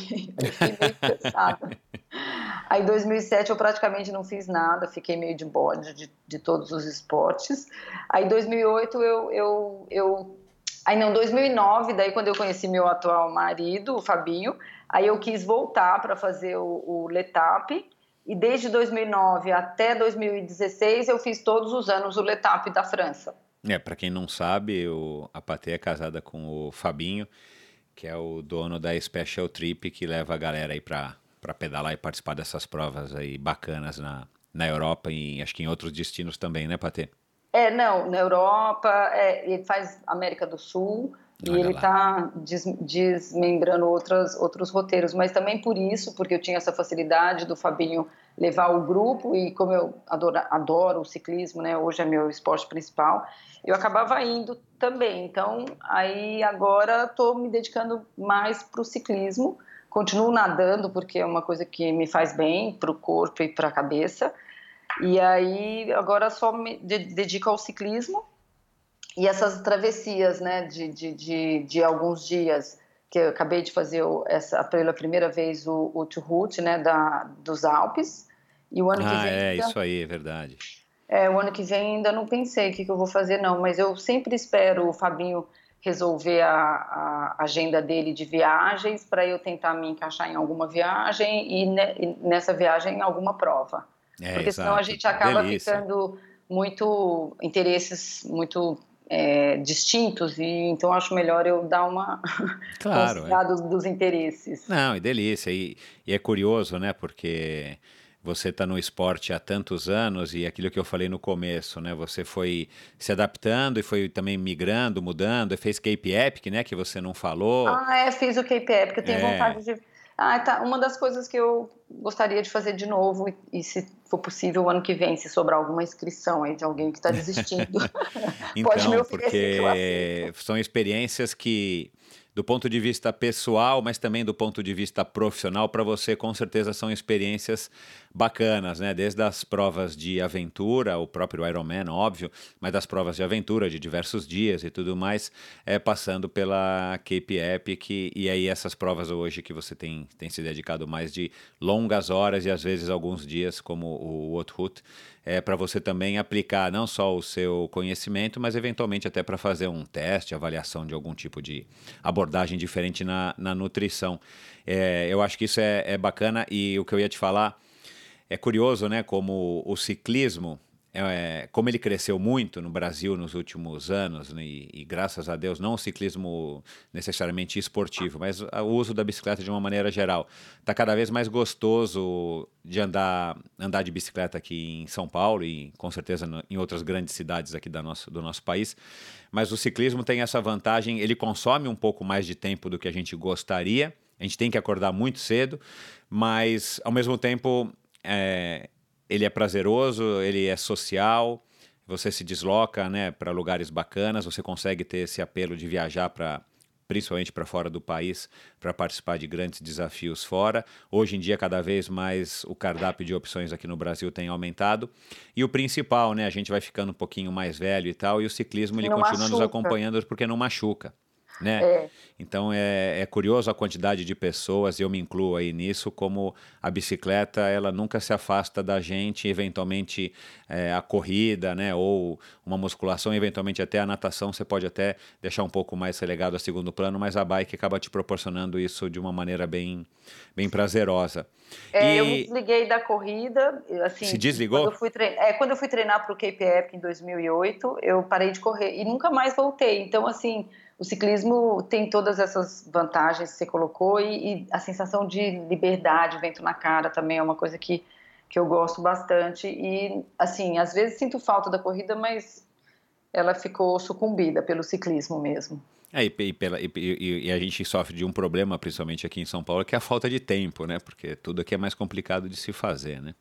Aí em 2007 eu praticamente não fiz nada, fiquei meio de bode de, de todos os esportes. Aí em 2008 eu, eu, eu... Aí não, 2009, daí quando eu conheci meu atual marido, o Fabinho, aí eu quis voltar para fazer o, o Letap, e desde 2009 até 2016 eu fiz todos os anos o Letap da França. É, para quem não sabe, a Patê é casada com o Fabinho, que é o dono da Special Trip, que leva a galera aí para pedalar e participar dessas provas aí bacanas na, na Europa e acho que em outros destinos também, né, Patê? É, não, na Europa, é, ele faz América do Sul e Olha ele está des, desmembrando outras, outros roteiros, mas também por isso, porque eu tinha essa facilidade do Fabinho levar o grupo e como eu adoro, adoro o ciclismo, né, hoje é meu esporte principal, eu acabava indo também. Então, aí agora estou me dedicando mais para o ciclismo. Continuo nadando porque é uma coisa que me faz bem para o corpo e para a cabeça. E aí agora só me dedico ao ciclismo e essas travessias, né, de, de, de, de alguns dias que eu acabei de fazer essa pela primeira vez o, o Route, né, da, dos Alpes. E o ano ah, que vem. é, isso aí, é verdade. É, o ano que vem ainda não pensei o que, que eu vou fazer, não, mas eu sempre espero o Fabinho resolver a, a agenda dele de viagens para eu tentar me encaixar em alguma viagem e, ne, e nessa viagem em alguma prova. É, Porque exato. senão a gente acaba Delícia. ficando muito interesses muito é, distintos e então acho melhor eu dar uma claro, é. dos, dos interesses. Não, e delícia e, e é curioso, né? Porque você está no esporte há tantos anos e aquilo que eu falei no começo, né? Você foi se adaptando e foi também migrando, mudando, e fez Cape Epic, né? Que você não falou. Ah, é, fiz o Cape Epic, eu tenho é. vontade de. Ah, tá. Uma das coisas que eu gostaria de fazer de novo, e, se for possível, o ano que vem, se sobrar alguma inscrição aí de alguém que está desistindo, então, pode me porque são experiências que do ponto de vista pessoal, mas também do ponto de vista profissional, para você com certeza são experiências bacanas, né? Desde as provas de aventura, o próprio Ironman, óbvio, mas das provas de aventura de diversos dias e tudo mais, é, passando pela Cape Epic e aí essas provas hoje que você tem, tem se dedicado mais de longas horas e às vezes alguns dias, como o Outroute, é, para você também aplicar não só o seu conhecimento, mas eventualmente até para fazer um teste, avaliação de algum tipo de abordagem diferente na, na nutrição. É, eu acho que isso é, é bacana e o que eu ia te falar é curioso, né? Como o ciclismo é, como ele cresceu muito no Brasil nos últimos anos, né, e, e, graças a Deus, não o ciclismo necessariamente esportivo, mas o uso da bicicleta de uma maneira geral, está cada vez mais gostoso de andar, andar de bicicleta aqui em São Paulo e com certeza no, em outras grandes cidades aqui da nosso, do nosso país. Mas o ciclismo tem essa vantagem, ele consome um pouco mais de tempo do que a gente gostaria. A gente tem que acordar muito cedo, mas ao mesmo tempo é, ele é prazeroso, ele é social, você se desloca né, para lugares bacanas, você consegue ter esse apelo de viajar para principalmente para fora do país, para participar de grandes desafios fora. Hoje em dia, cada vez mais o cardápio de opções aqui no Brasil tem aumentado. E o principal, né, a gente vai ficando um pouquinho mais velho e tal, e o ciclismo ele continua machuca. nos acompanhando porque não machuca né? É. Então é, é, curioso a quantidade de pessoas, e eu me incluo aí nisso, como a bicicleta ela nunca se afasta da gente, eventualmente é, a corrida, né? Ou uma musculação, eventualmente até a natação, você pode até deixar um pouco mais relegado a segundo plano, mas a bike acaba te proporcionando isso de uma maneira bem, bem prazerosa. É, e... Eu me desliguei da corrida, assim. Se desligou? Quando eu fui treinar, é, quando eu fui treinar para o Cape Epic em 2008, eu parei de correr e nunca mais voltei. Então, assim o ciclismo tem todas essas vantagens que você colocou e, e, a sensação de liberdade, vento na cara também é uma coisa que, que eu gosto bastante. E, assim, às vezes sinto falta da corrida, mas ela ficou sucumbida pelo ciclismo mesmo. É, e, e, pela, e, e, a gente sofre de um problema, principalmente aqui em São Paulo, que é a falta de tempo, né? Porque tudo aqui é mais complicado de se fazer, né?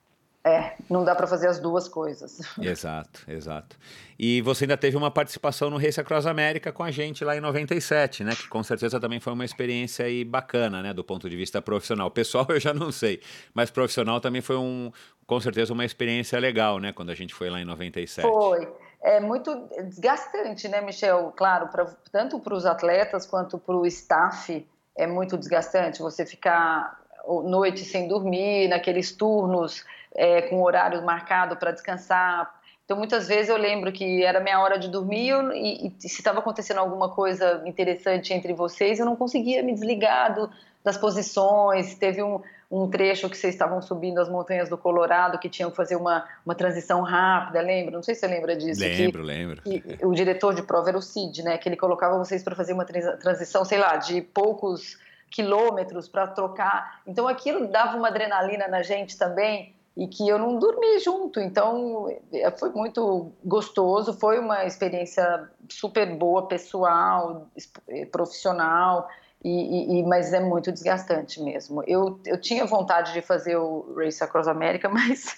É, não dá para fazer as duas coisas. Exato, exato. E você ainda teve uma participação no Race Across América com a gente lá em 97, né? Que com certeza também foi uma experiência aí bacana, né? Do ponto de vista profissional. Pessoal, eu já não sei, mas profissional também foi um, com certeza uma experiência legal, né? Quando a gente foi lá em 97. Foi. é muito desgastante, né, Michel? Claro, pra, tanto para os atletas quanto para o staff é muito desgastante. Você ficar noite sem dormir, naqueles turnos é, com horário marcado para descansar. Então, muitas vezes eu lembro que era minha hora de dormir e, e se estava acontecendo alguma coisa interessante entre vocês, eu não conseguia me desligar do, das posições. Teve um, um trecho que vocês estavam subindo as montanhas do Colorado, que tinham que fazer uma, uma transição rápida, lembra? Não sei se você lembra disso. Lembro, que, lembro. Que o diretor de prova era o Cid, né? Que ele colocava vocês para fazer uma transição, sei lá, de poucos quilômetros para trocar. Então aquilo dava uma adrenalina na gente também e que eu não dormi junto. Então é, foi muito gostoso, foi uma experiência super boa, pessoal, eh, profissional. E, e, mas é muito desgastante mesmo. Eu, eu tinha vontade de fazer o Race Across America, mas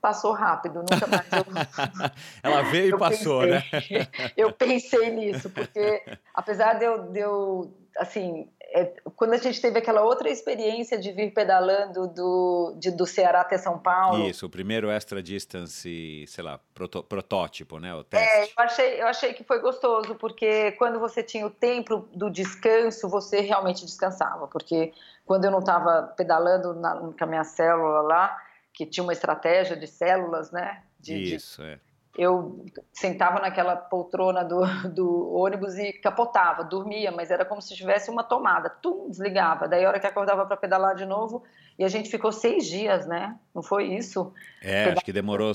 passou rápido, nunca mais eu... Ela veio e passou, pensei, né? eu pensei nisso, porque apesar de eu, de eu assim, é, quando a gente teve aquela outra experiência de vir pedalando do, de, do Ceará até São Paulo. Isso, o primeiro extra distance, sei lá, proto, protótipo, né? O teste. É, eu achei, eu achei que foi gostoso, porque quando você tinha o tempo do descanso, você realmente descansava. Porque quando eu não estava pedalando na, com a minha célula lá, que tinha uma estratégia de células, né? De, Isso, de, é eu sentava naquela poltrona do, do ônibus e capotava, dormia, mas era como se tivesse uma tomada, tum, desligava. Daí a hora que acordava para pedalar de novo, e a gente ficou seis dias, né? Não foi isso? É, acho que demorou.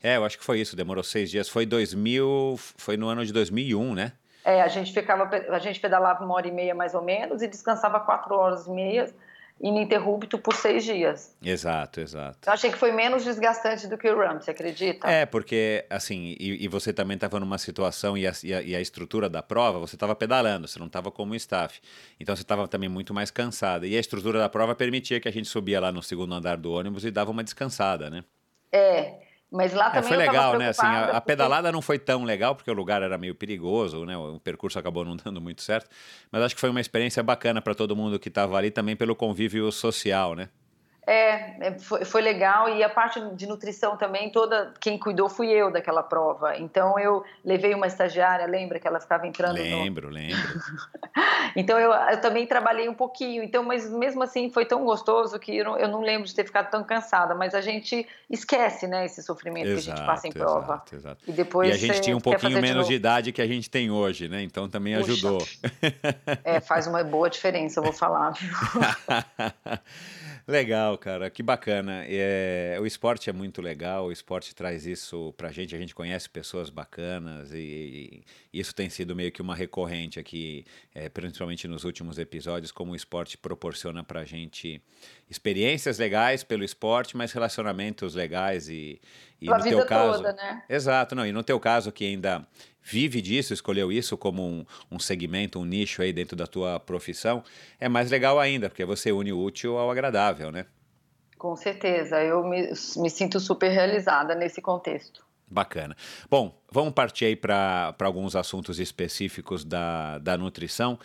É, eu acho que foi isso, demorou seis dias. Foi 2000, foi no ano de 2001, né? É, a gente ficava, a gente pedalava uma hora e meia mais ou menos e descansava quatro horas e meia ininterrupto por seis dias. Exato, exato. Eu achei que foi menos desgastante do que o Ram, você acredita? É, porque, assim, e, e você também estava numa situação, e a, e a, e a estrutura da prova, você estava pedalando, você não estava como staff. Então você estava também muito mais cansada. E a estrutura da prova permitia que a gente subia lá no segundo andar do ônibus e dava uma descansada, né? É, mas lá é, também é, foi legal, né? Assim, a, a pedalada não foi tão legal porque o lugar era meio perigoso, né? O percurso acabou não dando muito certo, mas acho que foi uma experiência bacana para todo mundo que estava ali também pelo convívio social, né? É, é, foi, foi, legal e a parte de nutrição também, toda quem cuidou fui eu daquela prova. Então eu levei uma estagiária, lembra que ela ficava entrando? Lembro, no... lembro. então eu, eu, também trabalhei um pouquinho. Então, mas mesmo assim foi tão gostoso que eu não, eu não, lembro de ter ficado tão cansada. Mas a gente esquece, né, esse sofrimento exato, que a gente passa em prova. Exato, exato. E depois e a gente tinha um pouquinho menos de, de, idade que a gente tem hoje, né? Então também Puxa. ajudou. é, faz uma boa diferença, eu vou falar. Legal, cara, que bacana. É, o esporte é muito legal, o esporte traz isso pra gente, a gente conhece pessoas bacanas e, e isso tem sido meio que uma recorrente aqui, é, principalmente nos últimos episódios, como o esporte proporciona pra gente experiências legais pelo esporte, mas relacionamentos legais e, e no teu caso. Toda, né? Exato, não, e no teu caso que ainda vive disso, escolheu isso como um, um segmento, um nicho aí dentro da tua profissão, é mais legal ainda, porque você une o útil ao agradável, né? Com certeza, eu me, me sinto super realizada nesse contexto. Bacana. Bom, vamos partir aí para alguns assuntos específicos da, da nutrição.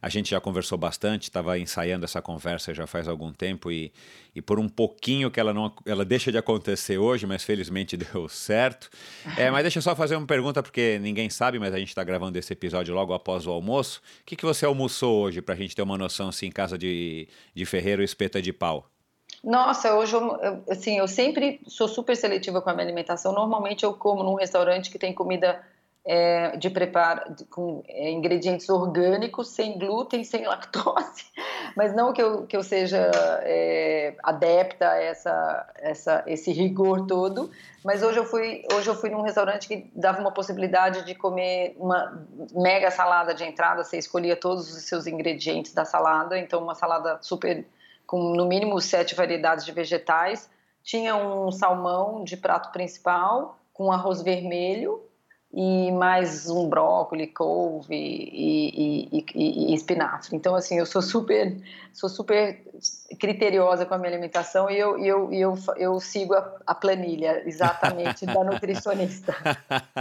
A gente já conversou bastante, estava ensaiando essa conversa já faz algum tempo e, e por um pouquinho que ela não ela deixa de acontecer hoje, mas felizmente deu certo. É, mas deixa eu só fazer uma pergunta, porque ninguém sabe, mas a gente está gravando esse episódio logo após o almoço. O que, que você almoçou hoje, para a gente ter uma noção, assim, em casa de, de ferreiro espeta de pau? Nossa, hoje eu, assim, eu sempre sou super seletiva com a minha alimentação. Normalmente eu como num restaurante que tem comida é, de preparo com é, ingredientes orgânicos, sem glúten, sem lactose, mas não que eu, que eu seja é, adepta a essa, essa, esse rigor todo. Mas hoje eu fui hoje eu fui num restaurante que dava uma possibilidade de comer uma mega salada de entrada. Você escolhia todos os seus ingredientes da salada, então uma salada super com no mínimo sete variedades de vegetais. Tinha um salmão de prato principal com arroz vermelho e mais um brócolis, couve e, e, e, e, espinafre. Então, assim, eu sou super, sou super criteriosa com a minha alimentação e eu, eu, eu, eu sigo a, a planilha exatamente da nutricionista.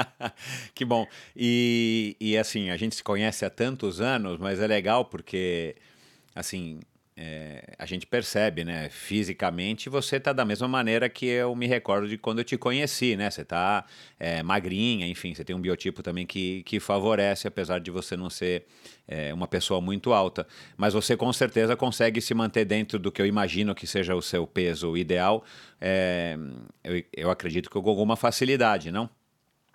que bom. E, e, assim, a gente se conhece há tantos anos, mas é legal porque, assim, é, a gente percebe, né? Fisicamente, você tá da mesma maneira que eu me recordo de quando eu te conheci, né? Você tá é, magrinha, enfim, você tem um biotipo também que, que favorece, apesar de você não ser é, uma pessoa muito alta. Mas você com certeza consegue se manter dentro do que eu imagino que seja o seu peso ideal. É, eu, eu acredito que com alguma facilidade, não?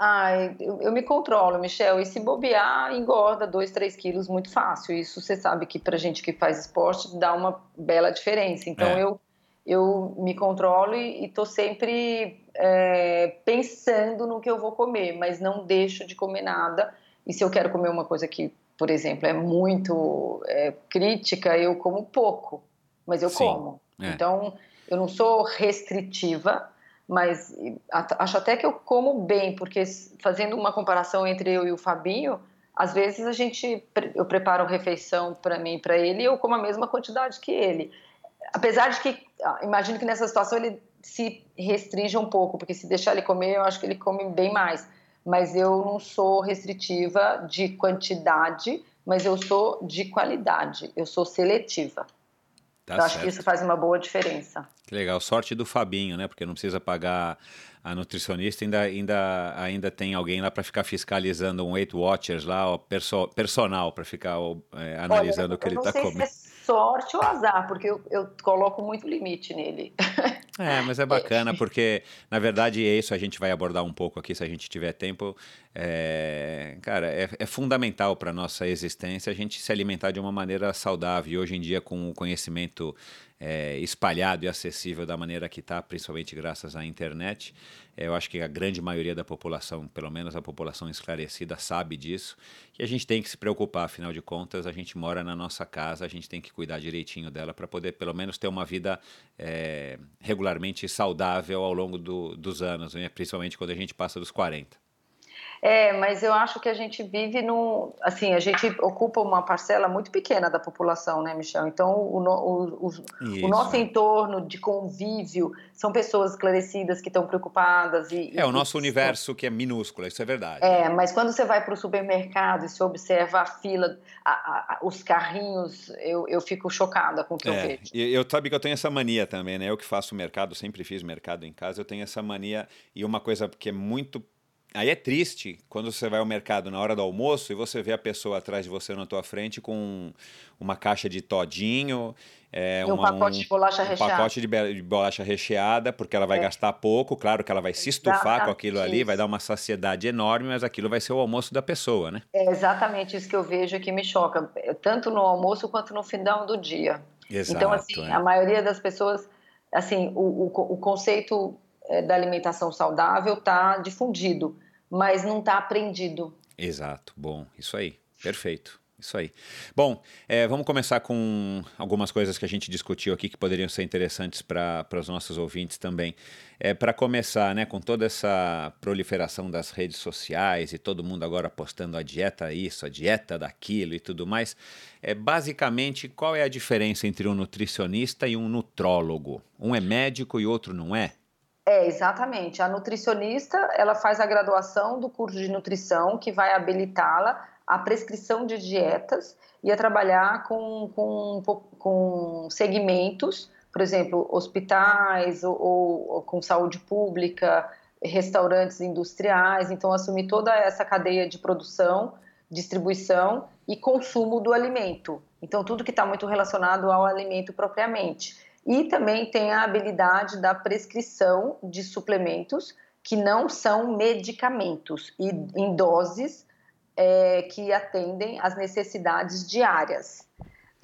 Ai, eu, eu, me controlo, Michel, e se bobear, engorda 2, 3 quilos muito fácil. Isso você sabe que pra gente que faz esporte dá uma bela diferença. Então é. eu, eu me controlo e, estou sempre é, pensando no que eu vou comer, mas não deixo de comer nada. E se eu quero comer uma coisa que, por exemplo, é muito é, crítica, eu como pouco, mas eu Sim. como. É. Então eu não sou restritiva mas acho até que eu como bem, porque fazendo uma comparação entre eu e o Fabinho, às vezes a gente eu preparo refeição para mim para ele e eu como a mesma quantidade que ele. Apesar de que imagino que nessa situação ele se restringe um pouco, porque se deixar ele comer, eu acho que ele come bem mais. Mas eu não sou restritiva de quantidade, mas eu sou de qualidade, eu sou seletiva. Tá eu acho que isso faz uma boa diferença. Que legal. Sorte do Fabinho, né? Porque não precisa pagar a nutricionista, ainda, ainda, ainda tem alguém lá para ficar fiscalizando um Weight Watchers lá, ó, perso personal, para ficar é, analisando Olha, o que ele está comendo. Se sorte ou azar, porque eu, eu coloco muito limite nele. É, mas é bacana porque, na verdade, é isso a gente vai abordar um pouco aqui, se a gente tiver tempo. É, cara, é, é fundamental para nossa existência a gente se alimentar de uma maneira saudável. E hoje em dia, com o conhecimento é, espalhado e acessível da maneira que está, principalmente graças à internet. É, eu acho que a grande maioria da população, pelo menos a população esclarecida, sabe disso. E a gente tem que se preocupar, afinal de contas, a gente mora na nossa casa, a gente tem que cuidar direitinho dela para poder, pelo menos, ter uma vida é, regularmente saudável ao longo do, dos anos, né? principalmente quando a gente passa dos 40. É, mas eu acho que a gente vive num. Assim, a gente ocupa uma parcela muito pequena da população, né, Michel? Então, o, o, o, o nosso entorno de convívio são pessoas esclarecidas que estão preocupadas. E, é, e, o nosso e, universo que é minúsculo, isso é verdade. É, mas quando você vai para o supermercado e se observa a fila, a, a, os carrinhos, eu, eu fico chocada com o que é, eu vejo. Eu sabe que eu tenho essa mania também, né? Eu que faço mercado, sempre fiz mercado em casa, eu tenho essa mania e uma coisa que é muito Aí é triste quando você vai ao mercado na hora do almoço e você vê a pessoa atrás de você na tua frente com uma caixa de todinho, é, um uma, pacote um, de bolacha um recheada. pacote de, de, bolacha recheada, porque ela vai é. gastar pouco, claro que ela vai se estufar com aquilo ali, vai dar uma saciedade enorme, mas aquilo vai ser o almoço da pessoa, né? É exatamente isso que eu vejo que me choca, tanto no almoço quanto no final do dia. Exato, então, assim, é. a maioria das pessoas, assim, o, o, o conceito da alimentação saudável está difundido, mas não está aprendido. Exato, bom, isso aí, perfeito. Isso aí. Bom, é, vamos começar com algumas coisas que a gente discutiu aqui que poderiam ser interessantes para os nossos ouvintes também. É, para começar, né, com toda essa proliferação das redes sociais e todo mundo agora postando a dieta isso, a dieta daquilo e tudo mais, é, basicamente, qual é a diferença entre um nutricionista e um nutrólogo? Um é médico e outro não é? É, exatamente. A nutricionista, ela faz a graduação do curso de nutrição que vai habilitá-la à prescrição de dietas e a trabalhar com, com, com segmentos, por exemplo, hospitais ou, ou, ou com saúde pública, restaurantes industriais, então assumir toda essa cadeia de produção, distribuição e consumo do alimento. Então tudo que está muito relacionado ao alimento propriamente. E também tem a habilidade da prescrição de suplementos que não são medicamentos e em doses é, que atendem às necessidades diárias.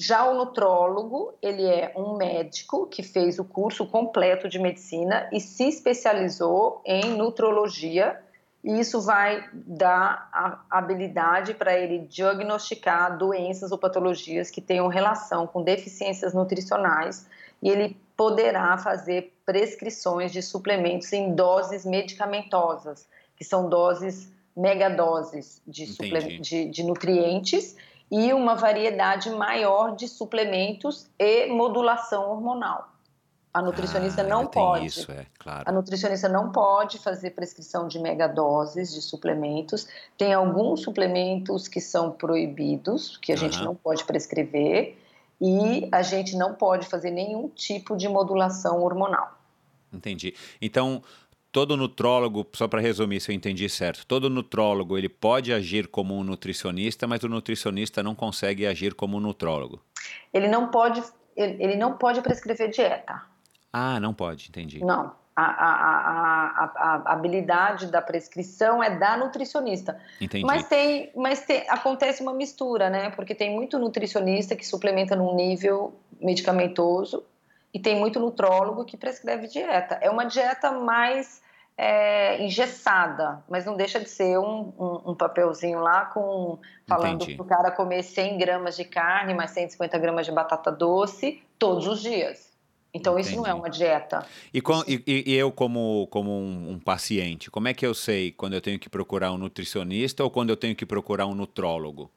Já o nutrólogo, ele é um médico que fez o curso completo de medicina e se especializou em nutrologia, e isso vai dar a habilidade para ele diagnosticar doenças ou patologias que tenham relação com deficiências nutricionais e ele poderá fazer prescrições de suplementos em doses medicamentosas, que são doses megadoses de, de, de nutrientes e uma variedade maior de suplementos e modulação hormonal. A nutricionista ah, não pode. Isso, é, claro. A nutricionista não pode fazer prescrição de megadoses de suplementos. Tem alguns suplementos que são proibidos, que a uhum. gente não pode prescrever e a gente não pode fazer nenhum tipo de modulação hormonal. Entendi. Então, todo nutrólogo, só para resumir se eu entendi certo, todo nutrólogo ele pode agir como um nutricionista, mas o nutricionista não consegue agir como um nutrólogo. Ele não pode, ele, ele não pode prescrever dieta. Ah, não pode, entendi. Não. A, a, a, a, habilidade da prescrição é da nutricionista. Entendi. Mas tem, mas tem, acontece uma mistura, né? Porque tem muito nutricionista que suplementa num nível medicamentoso e tem muito nutrólogo que prescreve dieta. É uma dieta mais é, engessada, mas não deixa de ser um, um, um papelzinho lá com falando para o cara comer 100 gramas de carne, mais 150 gramas de batata doce todos os dias. Então Entendi. isso não é uma dieta. E, com, e, e, eu, como, como um, um, paciente, como é que eu sei quando eu tenho que procurar um nutricionista ou quando eu tenho que procurar um nutrólogo?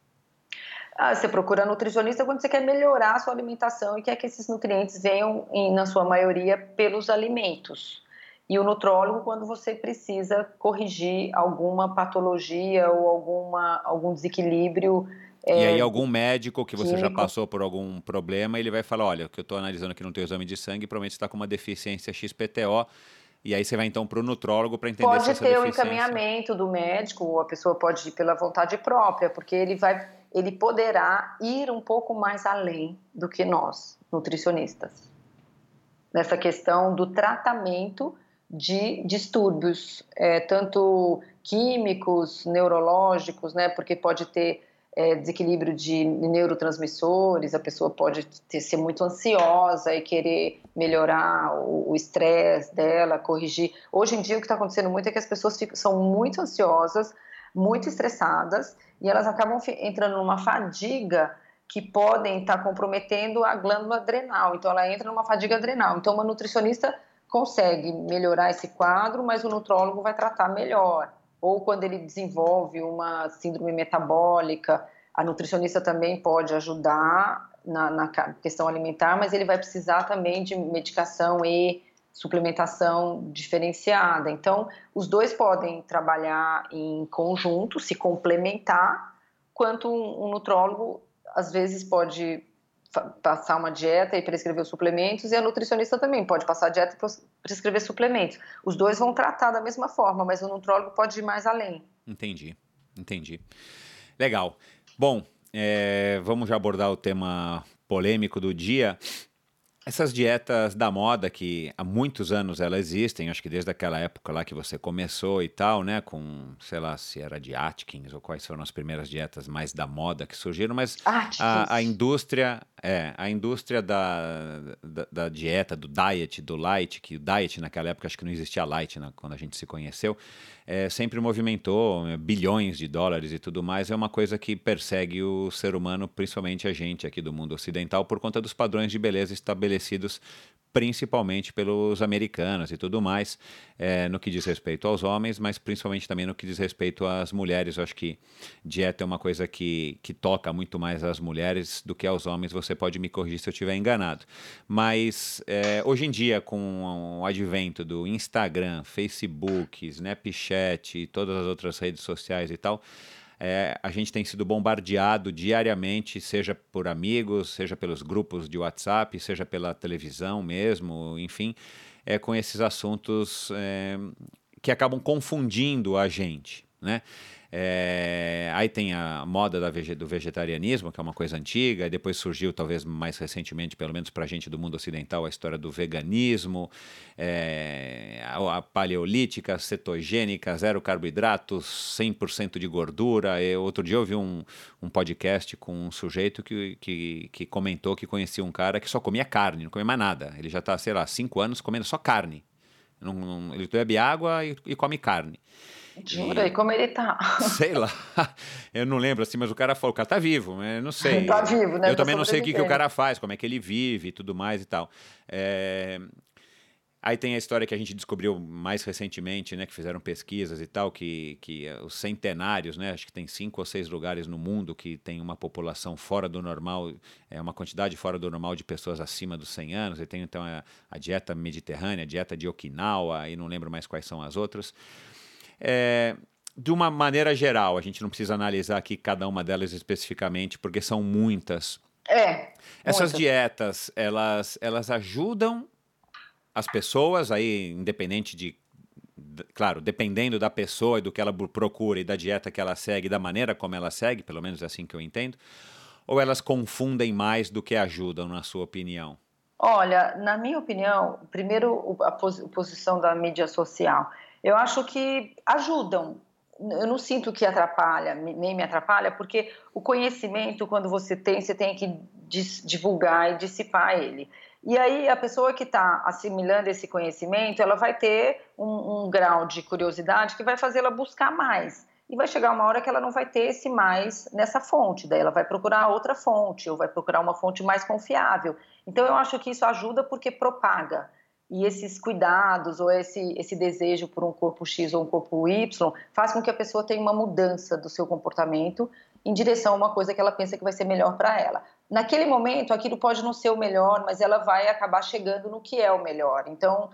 Ah, você procura nutricionista quando você quer melhorar a sua alimentação e quer que esses nutrientes venham, em, na sua maioria, pelos alimentos. E o nutrólogo quando você precisa corrigir alguma patologia ou alguma, algum desequilíbrio e aí é, algum médico que você já passou por algum problema, ele vai falar, olha, o que eu estou analisando aqui no teu exame de sangue, provavelmente está com uma deficiência XPTO, e aí você vai então para o nutrólogo para entender pode se essa ter o encaminhamento do médico, ou a pessoa pode ir pela vontade própria, porque ele vai, ele poderá ir um pouco mais além do que nós, nutricionistas, nessa questão do tratamento de distúrbios, é, tanto químicos, neurológicos, né, porque pode ter é, desequilíbrio de neurotransmissores, a pessoa pode ter, ser muito ansiosa e querer melhorar o estresse dela, corrigir. Hoje em dia, o que está acontecendo muito é que as pessoas ficam, são muito ansiosas, muito estressadas e elas acabam entrando numa fadiga que podem estar tá comprometendo a glândula adrenal. Então, ela entra numa fadiga adrenal. Então, uma nutricionista consegue melhorar esse quadro, mas o nutrólogo vai tratar melhor ou quando ele desenvolve uma síndrome metabólica, a nutricionista também pode ajudar na, na, questão alimentar, mas ele vai precisar também de medicação e suplementação diferenciada. Então, os dois podem trabalhar em conjunto, se complementar, quanto um, um nutrólogo às vezes pode passar uma dieta e prescrever os suplementos, e a nutricionista também pode passar dieta e prescrever suplementos. Os dois vão tratar da mesma forma, mas o nutrólogo pode ir mais além. Entendi, entendi. Legal. Bom, é, vamos já abordar o tema polêmico do dia. Essas dietas da moda que há muitos anos elas existem, acho que desde aquela época lá que você começou e tal, né, com, sei lá, se era de Atkins ou quais foram as primeiras dietas mais da moda que surgiram, mas a, a, indústria, é, a indústria da, da, da, dieta, do diet, do light, que o diet naquela época acho que não existia light né, quando a gente se conheceu, é, sempre movimentou é, bilhões de dólares e tudo mais, é uma coisa que persegue o ser humano, principalmente a gente aqui do mundo ocidental, por conta dos padrões de beleza estabelecidos principalmente pelos americanos e tudo mais, é, no que diz respeito aos homens, mas principalmente também no que diz respeito às mulheres. Eu acho que dieta é uma coisa que, que toca muito mais às mulheres do que aos homens. Você pode me corrigir se eu estiver enganado. Mas é, hoje em dia, com o advento do Instagram, Facebook, Snapchat e todas as outras redes sociais e tal, é, a gente tem sido bombardeado diariamente, seja por amigos, seja pelos grupos de WhatsApp, seja pela televisão mesmo, enfim, é, com esses assuntos é, que acabam confundindo a gente, né? É, aí tem a moda do vegetarianismo, que é uma coisa antiga, e depois surgiu, talvez mais recentemente, pelo menos para a gente do mundo ocidental, a história do veganismo, é, a, a, paleolítica, cetogênica, zero carboidratos, 100% de gordura. E outro dia eu vi um, um podcast com um sujeito que, que, que comentou que conhecia um cara que só comia carne, não comia mais nada. Ele já está, sei lá, cinco anos comendo só carne. Não, não, ele bebe água e, e come carne. Jura? E, e como ele tá? Sei lá. Eu não lembro assim, mas o cara falou, o cara tá vivo, eu não sei. tá vivo, né? Eu também não sei o que, que o cara faz, como é que ele vive e tudo mais e tal. É... Aí tem a história que a gente descobriu mais recentemente, né, que fizeram pesquisas e tal, que, que os centenários, né, acho que tem cinco ou seis lugares no mundo que tem uma população fora do normal, é uma quantidade fora do normal de pessoas acima dos 100 anos, e tem então a, a dieta mediterrânea, a dieta de Okinawa, e não lembro mais quais são as outras. É, de uma maneira geral, a gente não precisa analisar aqui cada uma delas especificamente, porque são muitas. É. Essas dietas, elas, elas ajudam as pessoas aí, independente de claro, dependendo da pessoa e do que ela procura e da dieta que ela segue, da maneira como ela segue, pelo menos é assim que eu entendo, ou elas confundem mais do que ajudam, na sua opinião? Olha, na minha opinião, primeiro a posição da mídia social. Eu acho que ajudam. Eu não sinto que atrapalha, nem me atrapalha, porque o conhecimento, quando você tem, você tem que divulgar e dissipar ele. E aí a pessoa que está assimilando esse conhecimento, ela vai ter um, um grau de curiosidade que vai fazê-la buscar mais. E vai chegar uma hora que ela não vai ter esse mais nessa fonte, daí ela vai procurar outra fonte, ou vai procurar uma fonte mais confiável. Então eu acho que isso ajuda porque propaga. E esses cuidados ou esse, esse desejo por um corpo X ou um corpo Y faz com que a pessoa tenha uma mudança do seu comportamento em direção a uma coisa que ela pensa que vai ser melhor para ela. Naquele momento, aquilo pode não ser o melhor, mas ela vai acabar chegando no que é o melhor. Então,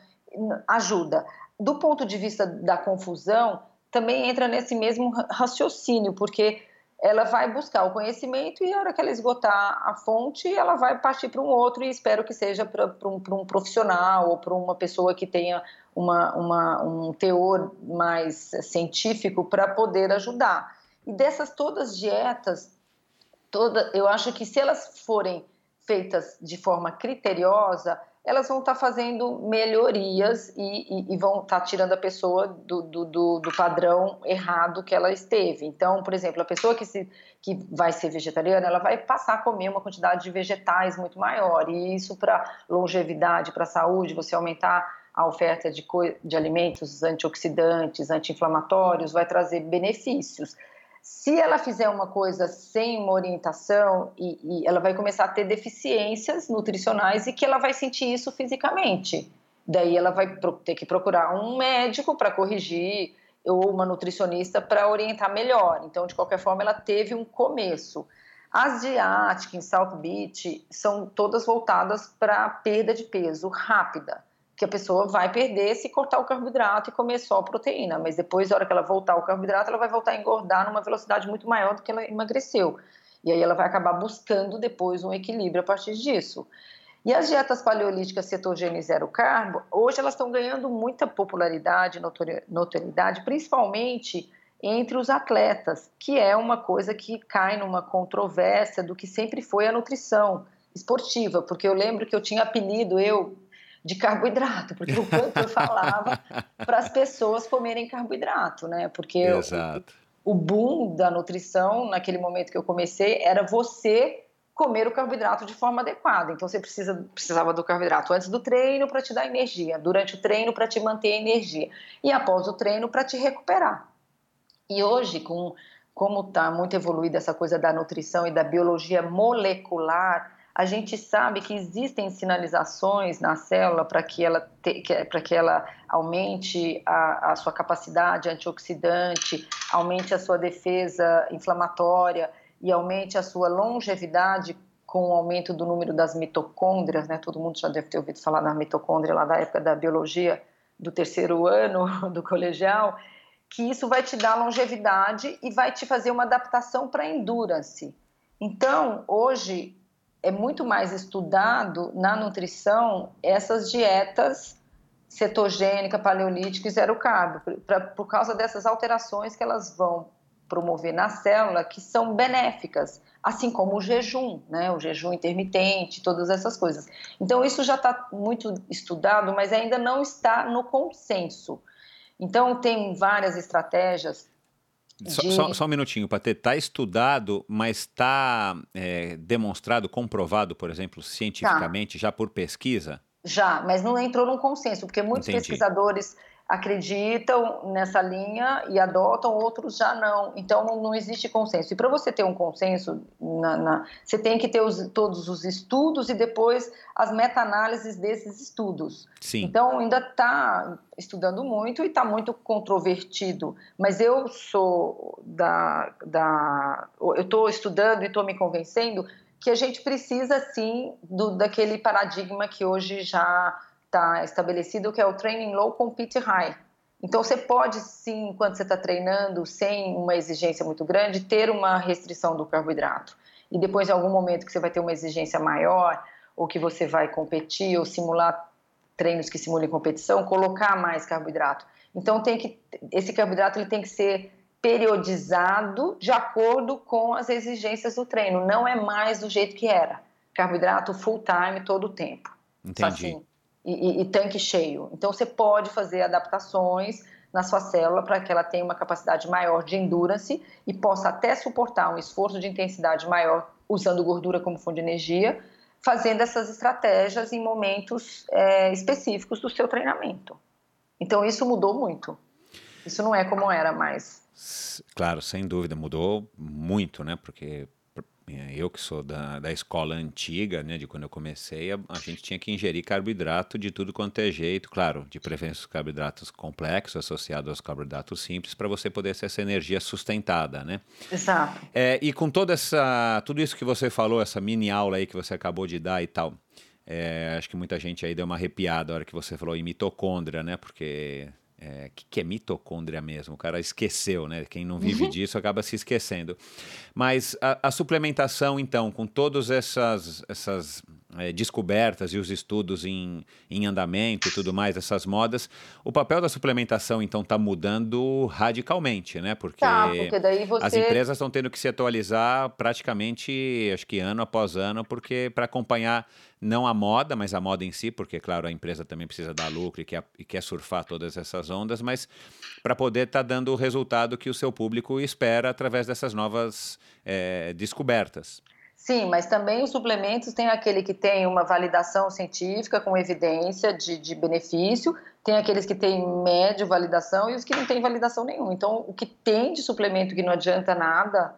ajuda. Do ponto de vista da confusão, também entra nesse mesmo raciocínio, porque ela vai buscar o conhecimento e a hora que ela esgotar a fonte, ela vai partir para um outro e espero que seja para um, um, profissional ou para uma pessoa que tenha uma, uma, um teor mais científico para poder ajudar. E dessas todas dietas, toda, eu acho que se elas forem feitas de forma criteriosa, elas vão estar tá fazendo melhorias e, e, e vão estar tá tirando a pessoa do, do, do, do, padrão errado que ela esteve. Então, por exemplo, a pessoa que, se, que vai ser vegetariana, ela vai passar a comer uma quantidade de vegetais muito maior. E isso para longevidade, para saúde, você aumentar a oferta de, de alimentos antioxidantes, anti-inflamatórios, vai trazer benefícios. Se ela fizer uma coisa sem uma orientação, e, e, ela vai começar a ter deficiências nutricionais e que ela vai sentir isso fisicamente. Daí ela vai ter que procurar um médico para corrigir ou uma nutricionista para orientar melhor. Então, de qualquer forma, ela teve um começo. As de em South Beach são todas voltadas para perda de peso rápida que a pessoa vai perder se cortar o carboidrato e comer só proteína, mas depois, na hora que ela voltar ao carboidrato, ela vai voltar a engordar numa velocidade muito maior do que ela emagreceu. E aí ela vai acabar buscando depois um equilíbrio a partir disso. E as dietas paleolíticas cetogênica e zero carbo, hoje elas estão ganhando muita popularidade, notoriedade, principalmente entre os atletas, que é uma coisa que cai numa controvérsia do que sempre foi a nutrição esportiva, porque eu lembro que eu tinha apelido, eu, de carboidrato, porque o quanto eu falava para as pessoas comerem carboidrato, né? Porque Exato. O, o boom da nutrição, naquele momento que eu comecei, era você comer o carboidrato de forma adequada. Então você precisa, precisava do carboidrato antes do treino para te dar energia, durante o treino para te manter energia e após o treino para te recuperar. E hoje, com como está muito evoluída essa coisa da nutrição e da biologia molecular, a gente sabe que existem sinalizações na célula para que ela para que ela aumente a, a, sua capacidade antioxidante, aumente a sua defesa inflamatória e aumente a sua longevidade com o aumento do número das mitocôndrias, né? Todo mundo já deve ter ouvido falar da mitocôndria lá da época da biologia do terceiro ano do colegial, que isso vai te dar longevidade e vai te fazer uma adaptação para endurance. Então, hoje é muito mais estudado na nutrição essas dietas cetogênica, paleolítica e zero carbo, pra, por causa dessas alterações que elas vão promover na célula que são benéficas, assim como o jejum, né, o jejum intermitente, todas essas coisas. Então isso já está muito estudado, mas ainda não está no consenso. Então tem várias estratégias só, só, só, um minutinho, Patê. Está estudado, mas está é, demonstrado, comprovado, por exemplo, cientificamente, tá. já por pesquisa? Já, mas não entrou num consenso, porque muitos Entendi. pesquisadores acreditam nessa linha e adotam, outros já não. Então não, não existe consenso. E para você ter um consenso, na, na, você tem que ter os, todos os estudos e depois as meta-análises desses estudos. Sim. Então ainda está estudando muito e está muito controvertido. Mas eu sou da. da eu estou estudando e estou me convencendo que a gente precisa sim do, daquele paradigma que hoje já está estabelecido, que é o training low, compete high. Então, você pode sim, quando você está treinando, sem uma exigência muito grande, ter uma restrição do carboidrato. e depois em algum momento que você vai ter uma exigência maior, ou que você vai competir ou simular treinos que simulem competição, colocar mais carboidrato. Então tem que esse carboidrato ele tem que ser periodizado de acordo com as exigências do treino. Não é mais do jeito que era. Carboidrato full time todo o tempo. Entendi. Assim, e, e, e tanque cheio. Então você pode fazer adaptações na sua célula para que ela tenha uma capacidade maior de endurance e possa até suportar um esforço de intensidade maior usando gordura como fonte de energia, fazendo essas estratégias em momentos é, específicos do seu treinamento. Então isso mudou muito. Isso não é como era mais. Claro, sem dúvida, mudou muito, né? Porque eu que sou da, da escola antiga, né, de quando eu comecei, a, a, gente tinha que ingerir carboidrato de tudo quanto é jeito, claro, de preferência os carboidratos complexos associados aos carboidratos simples, para você poder ter essa energia sustentada, né? Exato. É, e com toda essa, tudo isso que você falou, essa mini aula aí que você acabou de dar e tal, é, acho que muita gente aí deu uma arrepiada na hora que você falou em mitocôndria, né? Porque é, que, que é mitocôndria mesmo? O cara esqueceu, né? Quem não vive uhum. disso acaba se esquecendo. Mas a, a suplementação, então, com todas essas, essas é, descobertas e os estudos em, em andamento e tudo mais, essas modas, o papel da suplementação, então, está mudando radicalmente, né? Porque, tá, porque daí você... as empresas estão tendo que se atualizar praticamente, acho que ano após ano, porque para acompanhar não a moda, mas a moda em si, porque, claro, a empresa também precisa dar lucro e quer, e quer surfar todas essas ondas, mas para poder estar tá dando o resultado que o seu público espera através dessas novas é, descobertas. Sim, mas também os suplementos tem aquele que tem uma validação científica com evidência de, de benefício, tem aqueles que têm médio validação e os que não têm validação nenhuma. Então, o que tem de suplemento que não adianta nada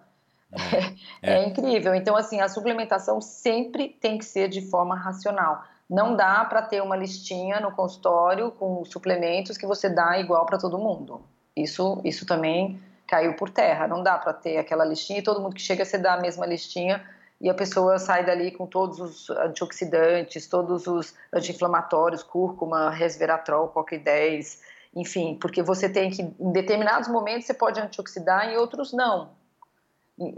é, é. é incrível. Então, assim, a suplementação sempre tem que ser de forma racional. Não dá para ter uma listinha no consultório com suplementos que você dá igual para todo mundo. Isso, isso também caiu por terra. Não dá para ter aquela listinha e todo mundo que chega você dá a mesma listinha e a pessoa sai dali com todos os antioxidantes, todos os anti-inflamatórios, cúrcuma, resveratrol, coque 10, enfim, porque você tem que, em determinados momentos, você pode antioxidar, em outros não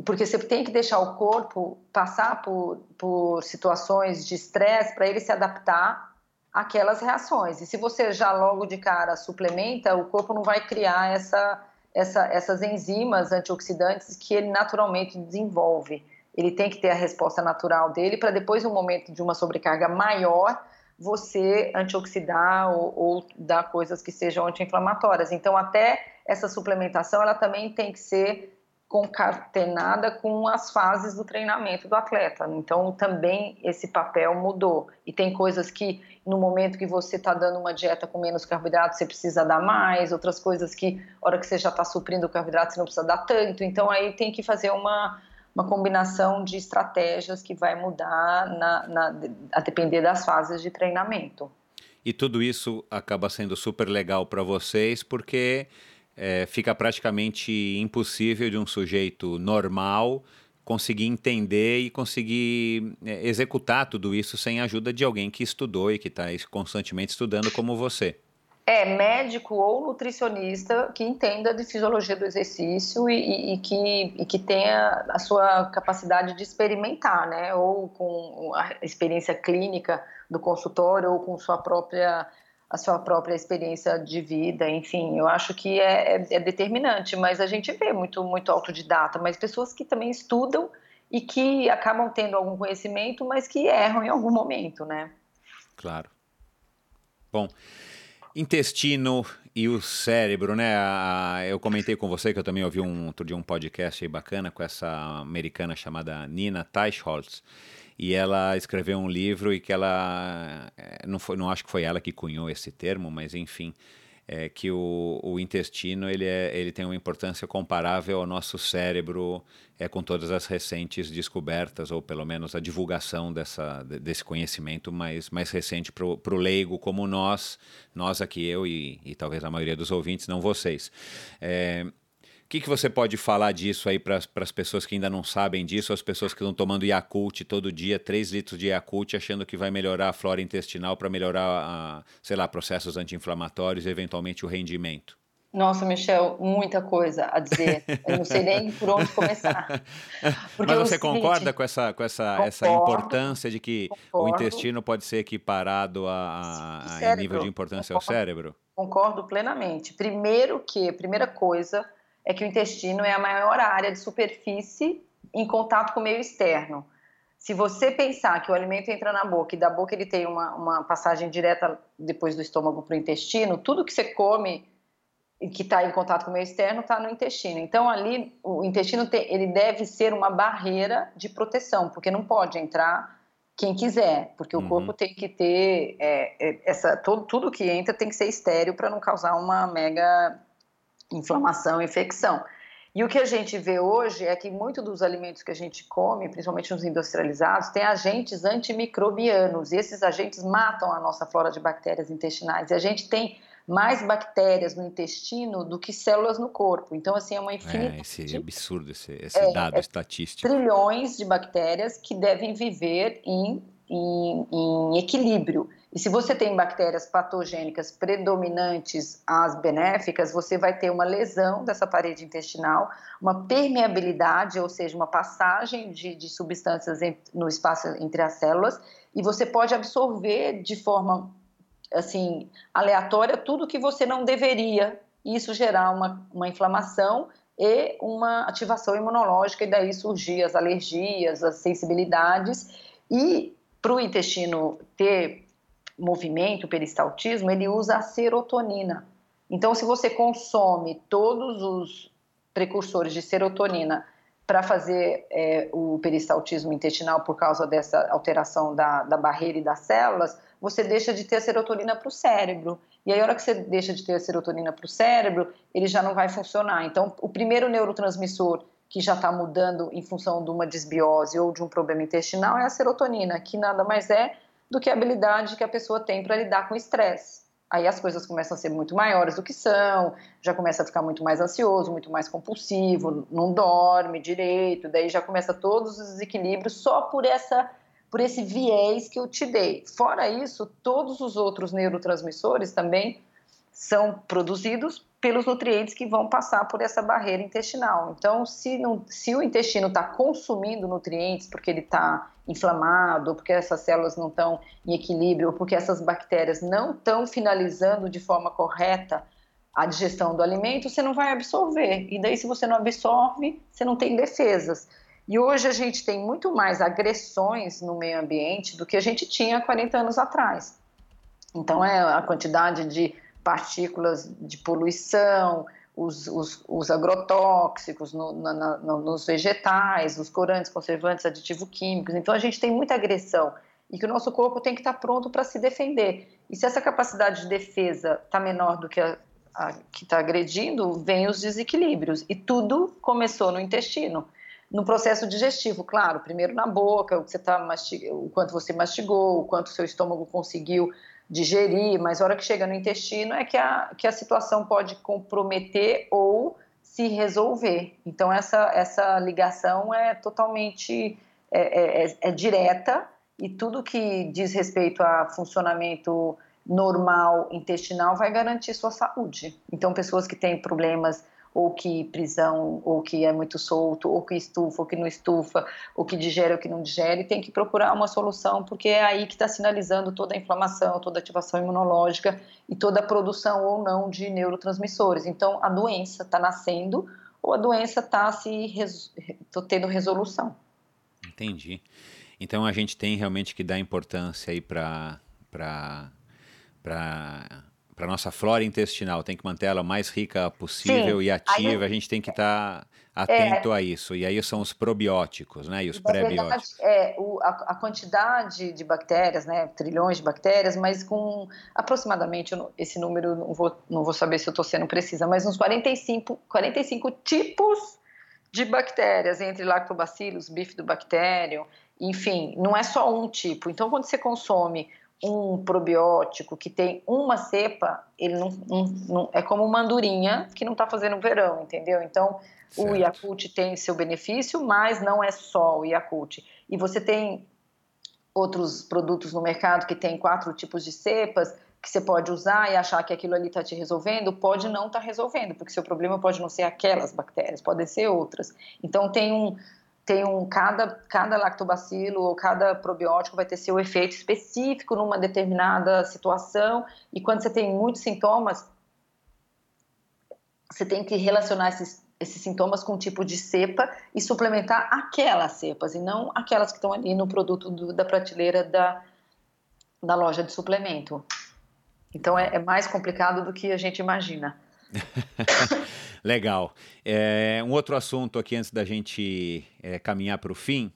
porque você tem que deixar o corpo passar por, por situações de estresse para ele se adaptar àquelas reações. E se você já logo de cara suplementa, o corpo não vai criar essa, essa, essas enzimas antioxidantes que ele naturalmente desenvolve. Ele tem que ter a resposta natural dele para depois, no momento de uma sobrecarga maior, você antioxidar ou, ou dar coisas que sejam anti-inflamatórias. Então, até essa suplementação, ela também tem que ser concatenada com as fases do treinamento do atleta. Então, também esse papel mudou. E tem coisas que, no momento que você está dando uma dieta com menos carboidrato, você precisa dar mais, outras coisas que, hora que você já está suprindo o carboidrato, você não precisa dar tanto. Então, aí tem que fazer uma, uma combinação de estratégias que vai mudar na, na, a depender das fases de treinamento. E tudo isso acaba sendo super legal para vocês, porque é, fica praticamente impossível de um sujeito normal conseguir entender e conseguir é, executar tudo isso sem a ajuda de alguém que estudou e que está constantemente estudando como você. É, médico ou nutricionista que entenda de fisiologia do exercício e, e, e, que, e que tenha a sua capacidade de experimentar, né? Ou com a experiência clínica do consultório ou com sua própria a sua própria experiência de vida, enfim, eu acho que é, é, é, determinante, mas a gente vê muito, muito autodidata, mas pessoas que também estudam e que acabam tendo algum conhecimento, mas que erram em algum momento, né? Claro. Bom, intestino e o cérebro, né? Eu comentei com você que eu também ouvi um, outro dia um podcast bacana com essa americana chamada Nina Teicholz, e ela escreveu um livro e que ela eh, não foi, não acho que foi ela que cunhou esse termo, mas enfim, é que o, o intestino ele, é, ele tem uma importância comparável ao nosso cérebro é com todas as recentes descobertas ou pelo menos a divulgação dessa, desse conhecimento mais, mais recente para o leigo como nós, nós aqui eu e, e talvez a maioria dos ouvintes, não vocês. É, que, que você pode falar disso aí para as pessoas que ainda não sabem disso, as pessoas que estão tomando Yakult todo dia, 3 litros de Yakult, achando que vai melhorar a flora intestinal para melhorar, a, sei lá, processos anti-inflamatórios e eventualmente o rendimento? Nossa, Michel, muita coisa a dizer. Eu não sei nem por onde começar. Porque Mas você concorda com essa, com essa, concordo, essa importância de que concordo. o intestino pode ser equiparado a, a, a nível de importância concordo, ao cérebro? Concordo plenamente. Primeiro que, primeira coisa é que o intestino é a maior área de superfície em contato com o meio externo. Se você pensar que o alimento entra na boca e da boca ele tem uma, uma passagem direta depois do estômago para o intestino, tudo que você come que está em contato com o meio externo está no intestino. Então ali o intestino tem, ele deve ser uma barreira de proteção, porque não pode entrar quem quiser, porque uhum. o corpo tem que ter é, é, essa todo, tudo que entra tem que ser estéreo para não causar uma mega inflamação, infecção. E o que a gente vê hoje é que muitos dos alimentos que a gente come, principalmente os industrializados, têm agentes antimicrobianos, e esses agentes matam a nossa flora de bactérias intestinais. E a gente tem mais bactérias no intestino do que células no corpo. Então, assim, é uma infinidade. É, esse absurdo, esse, esse é, dado é, estatístico. Trilhões de bactérias que devem viver em, em, em equilíbrio. E se você tem bactérias patogênicas predominantes às benéficas, você vai ter uma lesão dessa parede intestinal, uma permeabilidade, ou seja, uma passagem de, de substâncias no espaço entre as células, e você pode absorver de forma assim aleatória tudo que você não deveria, isso gerar uma, uma inflamação e uma ativação imunológica, e daí surgir as alergias, as sensibilidades, e para o intestino ter movimento, peristaltismo, ele usa a serotonina. Então, se você consome todos os precursores de serotonina para fazer é, o peristaltismo intestinal por causa dessa alteração da, da barreira e das células, você deixa de ter a serotonina para o cérebro. E aí, a hora que você deixa de ter a serotonina para o cérebro, ele já não vai funcionar. Então, o primeiro neurotransmissor que já está mudando em função de uma desbiose ou de um problema intestinal é a serotonina, que nada mais é do que a habilidade que a pessoa tem para lidar com estresse. Aí as coisas começam a ser muito maiores do que são, já começa a ficar muito mais ansioso, muito mais compulsivo, não dorme direito, daí já começa todos os desequilíbrios só por essa por esse viés que eu te dei. Fora isso, todos os outros neurotransmissores também são produzidos pelos nutrientes que vão passar por essa barreira intestinal. Então, se, não, se o intestino está consumindo nutrientes porque ele está inflamado, porque essas células não estão em equilíbrio, porque essas bactérias não estão finalizando de forma correta a digestão do alimento, você não vai absorver. E daí, se você não absorve, você não tem defesas. E hoje a gente tem muito mais agressões no meio ambiente do que a gente tinha 40 anos atrás. Então, é a quantidade de partículas de poluição, os, os, os agrotóxicos no, na, nos vegetais, os corantes, conservantes, aditivos químicos. Então a gente tem muita agressão e que o nosso corpo tem que estar pronto para se defender. E se essa capacidade de defesa está menor do que a, a que está agredindo, vem os desequilíbrios. E tudo começou no intestino. No processo digestivo, claro, primeiro na boca, o, que você tá o quanto você mastigou, o quanto seu estômago conseguiu digerir, mas a hora que chega no intestino é que a, que a situação pode comprometer ou se resolver. Então, essa, essa ligação é totalmente é, é, é, é direta e tudo que diz respeito a funcionamento normal intestinal vai garantir sua saúde. Então, pessoas que têm problemas ou que prisão, ou que é muito solto, ou que estufa, ou que não estufa, ou que digere, ou que não digere, tem que procurar uma solução, porque é aí que está sinalizando toda a inflamação, toda a ativação imunológica e toda a produção ou não de neurotransmissores. Então, a doença está nascendo ou a doença está se tendo resolução. Entendi. Então, a gente tem realmente que dar importância aí para para para nossa flora intestinal, tem que manter ela mais rica possível Sim. e ativa, aí, a gente tem que estar tá atento é, a isso. E aí são os probióticos, né? E os pré-bióticos. É, o, a, a, quantidade de bactérias, né? Trilhões de bactérias, mas com aproximadamente, esse número não vou, não vou saber se eu estou sendo precisa, mas uns 45, 45 tipos de bactérias, entre lactobacillus, bifidobacterium, enfim, não é só um tipo. Então, quando você consome um probiótico que tem uma cepa, ele não, não, não é como uma andorinha que não está fazendo verão, entendeu? Então, certo. o Yakult tem seu benefício, mas não é só o Yakult. E você tem outros produtos no mercado que tem quatro tipos de cepas, que você pode usar e achar que aquilo ali está te resolvendo, pode não estar tá resolvendo, porque seu problema pode não ser aquelas bactérias, podem ser outras. Então tem um tem um cada cada lactobacilo ou cada probiótico vai ter seu efeito específico numa determinada situação e quando você tem muitos sintomas você tem que relacionar esses, esses sintomas com um tipo de cepa e suplementar aquelas cepas e não aquelas que estão ali no produto do, da prateleira da, da loja de suplemento. Então é, é mais complicado do que a gente imagina. Legal. É, um outro assunto aqui antes da gente é, caminhar para o fim.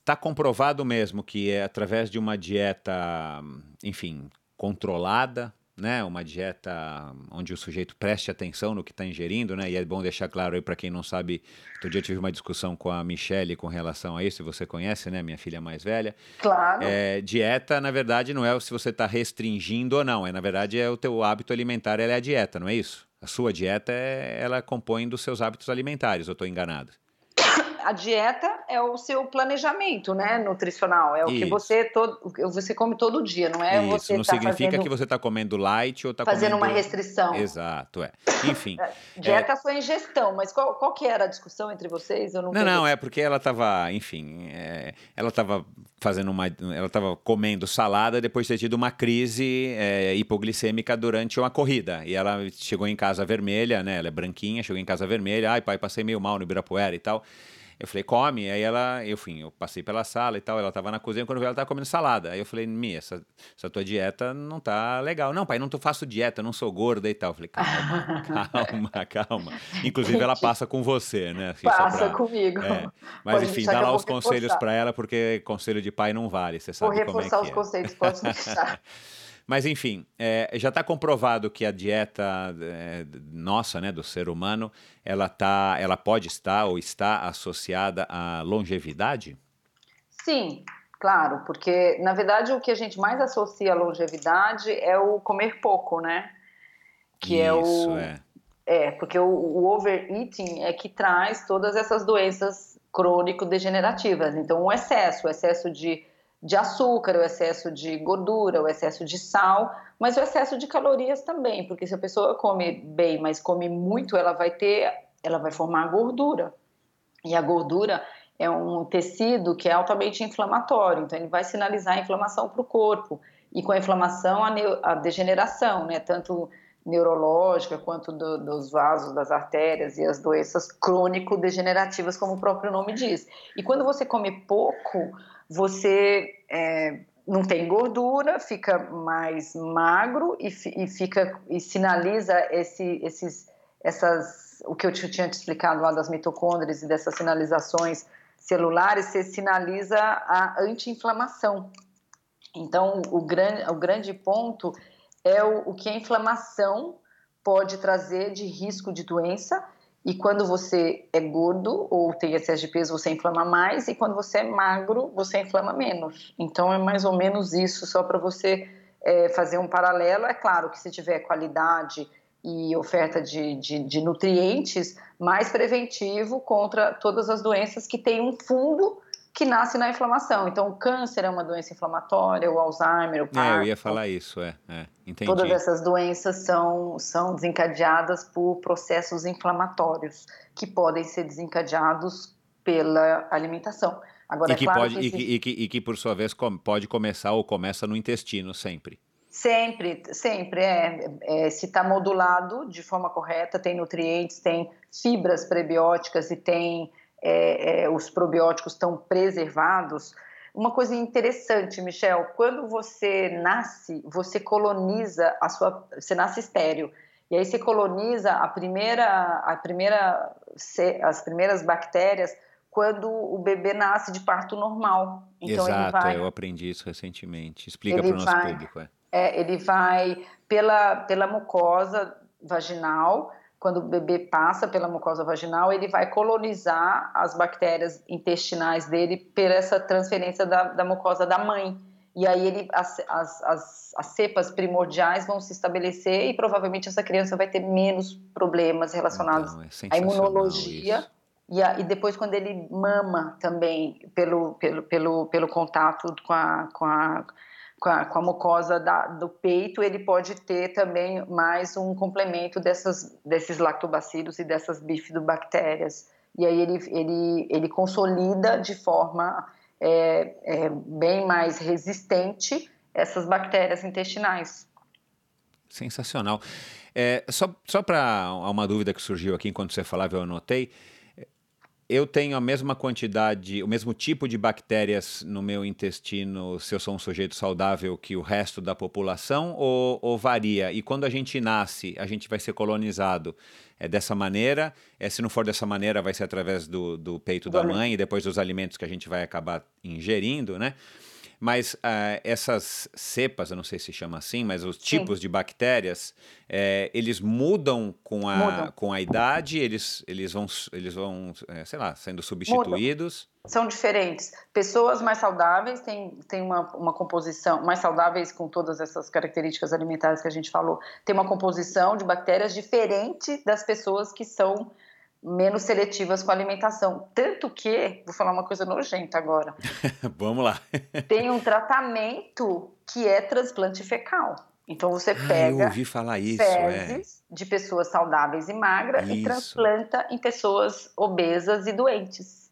Está comprovado mesmo que é através de uma dieta, enfim, controlada, né, uma dieta onde o sujeito preste atenção no que está ingerindo, né, e é bom deixar claro aí para quem não sabe, outro dia tive uma discussão com a Michelle com relação a isso, você conhece, né, minha filha mais velha. Claro. É, dieta, na verdade, não é se você está restringindo ou não, é na verdade é o teu hábito alimentar, ela é a dieta, não é isso? A sua dieta, é, ela compõe dos seus hábitos alimentares, eu estou enganado? A dieta é o seu planejamento, né, nutricional. É o Isso. que você todo, você come todo dia, não é? Isso você não tá significa fazendo, que você está comendo light ou está fazendo comendo... uma restrição. Exato, é. Enfim. É, dieta é sua ingestão, mas qual, qual que era a discussão entre vocês? Eu não. Não, não, é porque ela estava, enfim, é, ela estava fazendo uma, ela estava comendo salada depois de ter tido uma crise é, hipoglicêmica durante uma corrida e ela chegou em casa vermelha, né? Ela é branquinha, chegou em casa vermelha, ai pai, passei meio mal no Ibirapuera e tal. Eu falei, come. Aí ela, enfim, eu passei pela sala e tal. Ela tava na cozinha quando eu vi ela tava comendo salada. Aí eu falei, Mia, essa, essa tua dieta não tá legal. Não, pai, não tô, faço dieta, não sou gorda e tal. Eu falei, calma, calma, calma. Inclusive, ela passa com você, né? Assim, passa pra, comigo. É. Mas pode enfim, dá lá os conselhos para ela, porque conselho de pai não vale. Você sabe vou como é que é. reforçar os conselhos, pode deixar. Mas enfim, é, já está comprovado que a dieta é, nossa, né, do ser humano, ela tá, ela pode estar ou está associada à longevidade? Sim, claro, porque na verdade o que a gente mais associa à longevidade é o comer pouco, né? Que é Isso, é o é. É, porque o, o overeating é que traz todas essas doenças crônico-degenerativas. Então, o excesso, o excesso de de açúcar, o excesso de gordura, o excesso de sal, mas o excesso de calorias também, porque se a pessoa come bem, mas come muito, ela vai ter, ela vai formar gordura. E a gordura é um tecido que é altamente inflamatório, então ele vai sinalizar a inflamação para o corpo. E com a inflamação, a, a degeneração, né, tanto neurológica quanto do, dos vasos, das artérias e as doenças crônico-degenerativas, como o próprio nome diz. E quando você come pouco, você é, não tem gordura, fica mais magro e, e fica e sinaliza esse, esses, essas, o que eu tinha te explicado lá das mitocôndrias e dessas sinalizações celulares, você sinaliza a anti-inflamação. Então, o grande, o grande ponto é o, o que a inflamação pode trazer de risco de doença e quando você é gordo ou tem excesso de peso, você inflama mais, e quando você é magro, você inflama menos. Então é mais ou menos isso, só para você é, fazer um paralelo. É claro que se tiver qualidade e oferta de, de, de nutrientes, mais preventivo contra todas as doenças que têm um fundo que nasce na inflamação. Então, o câncer é uma doença inflamatória, o Alzheimer, o Parkinson. É, eu ia falar isso, é, é. Entendi. Todas essas doenças são, são desencadeadas por processos inflamatórios que podem ser desencadeados pela alimentação. Agora, e, é que é claro pode, que, e, que, e, que, e que, por sua vez, pode começar ou começa no intestino sempre. Sempre, sempre. É, é se está modulado de forma correta, tem nutrientes, tem fibras prebióticas e tem é, é, os probióticos estão preservados. Uma coisa interessante, Michel, quando você nasce, você coloniza a sua, você nasce estéreo. E aí você coloniza a primeira, a primeira, as primeiras bactérias quando o bebê nasce de parto normal. Então Exato, vai, eu aprendi isso recentemente. Explica para o nosso vai, público. É. É, ele vai pela, pela mucosa vaginal, quando o bebê passa pela mucosa vaginal, ele vai colonizar as bactérias intestinais dele por essa transferência da, da mucosa da mãe. E aí ele, as, as, as, as, cepas primordiais vão se estabelecer e provavelmente essa criança vai ter menos problemas relacionados então, é à imunologia. E, a, e, depois quando ele mama também pelo, pelo, pelo, pelo contato com a, com a com a, com a mucosa da, do peito, ele pode ter também mais um complemento dessas, desses lactobacilos e dessas bifidobactérias. E aí ele, ele, ele consolida de forma é, é, bem mais resistente essas bactérias intestinais. Sensacional. É, só só para uma dúvida que surgiu aqui enquanto você falava, eu anotei eu tenho a mesma quantidade, o mesmo tipo de bactérias no meu intestino se eu sou um sujeito saudável que o resto da população ou, ou varia? E quando a gente nasce, a gente vai ser colonizado é dessa maneira? É, se não for dessa maneira, vai ser através do, do peito da mãe e depois dos alimentos que a gente vai acabar ingerindo, né? Mas uh, essas cepas, eu não sei se chama assim, mas os tipos Sim. de bactérias, é, eles mudam com a, mudam. com a idade, eles, eles vão, eles vão é, sei lá, sendo substituídos? Mudam. São diferentes. Pessoas mais saudáveis têm, têm uma, uma composição, mais saudáveis com todas essas características alimentares que a gente falou, tem uma composição de bactérias diferente das pessoas que são menos seletivas com a alimentação. Tanto que, vou falar uma coisa nojenta agora. Vamos lá. tem um tratamento que é transplante fecal. Então você pega ah, eu ouvi falar isso, fezes é. de pessoas saudáveis e magras e transplanta em pessoas obesas e doentes.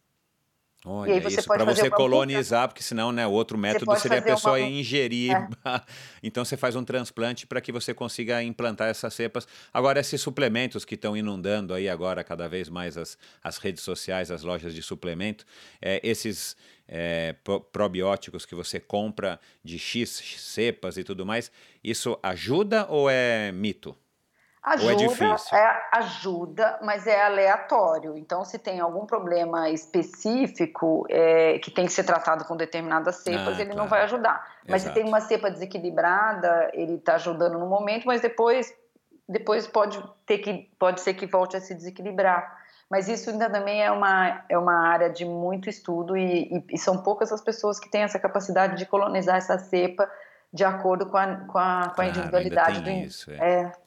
Olha, e aí você isso para você colonizar, porque senão, né, o outro método seria a pessoa uma... ingerir. É. então você faz um transplante para que você consiga implantar essas cepas. Agora, esses suplementos que estão inundando aí agora cada vez mais as, as redes sociais, as lojas de suplemento, é, esses é, probióticos que você compra de X cepas e tudo mais, isso ajuda ou é mito? Ajuda, Ou é? É, ajuda, mas é aleatório. Então, se tem algum problema específico é, que tem que ser tratado com determinadas cepas, ah, ele claro. não vai ajudar. Mas Exato. se tem uma cepa desequilibrada, ele está ajudando no momento, mas depois, depois pode, ter que, pode ser que volte a se desequilibrar. Mas isso ainda também é uma, é uma área de muito estudo e, e, e são poucas as pessoas que têm essa capacidade de colonizar essa cepa de acordo com a, com a, com a individualidade do isso, é. é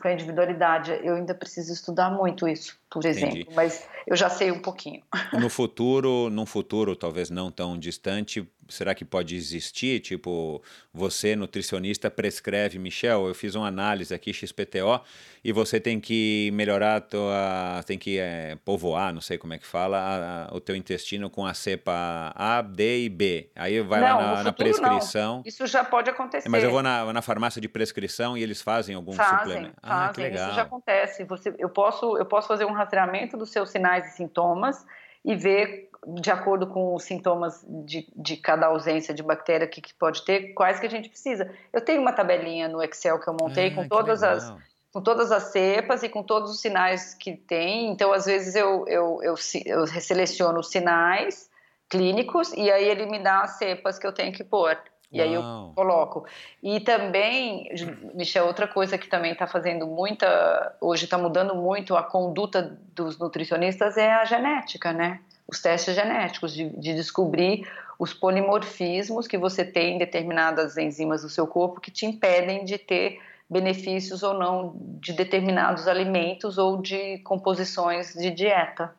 com a individualidade. Eu ainda preciso estudar muito isso, por exemplo, Entendi. mas eu já sei um pouquinho. No futuro, num futuro talvez não tão distante, será que pode existir? Tipo, você, nutricionista, prescreve, Michel, eu fiz uma análise aqui, XPTO, e você tem que melhorar, a tua, tem que é, povoar, não sei como é que fala, a, a, o teu intestino com a cepa A, D e B. Aí vai não, lá na, na prescrição. Não. Isso já pode acontecer. Mas eu vou na, na farmácia de prescrição e eles fazem algum fazem, suplemento. Fazem, ah, que legal. Isso já acontece. Você, eu, posso, eu posso fazer um rastreamento dos seus sinais e sintomas e ver de acordo com os sintomas de, de cada ausência de bactéria que, que, pode ter, quais que a gente precisa. Eu tenho uma tabelinha no Excel que eu montei ah, com todas as com todas as cepas e com todos os sinais que tem. Então, às vezes eu, eu, eu, eu seleciono os sinais clínicos e aí ele me dá as cepas que eu tenho que pôr. E aí eu coloco. E também, Michel, outra coisa que também está fazendo muita, hoje está mudando muito a conduta dos nutricionistas é a genética, né? os testes genéticos, de, de, descobrir os polimorfismos que você tem em determinadas enzimas do seu corpo que te impedem de ter benefícios ou não de determinados alimentos ou de composições de dieta.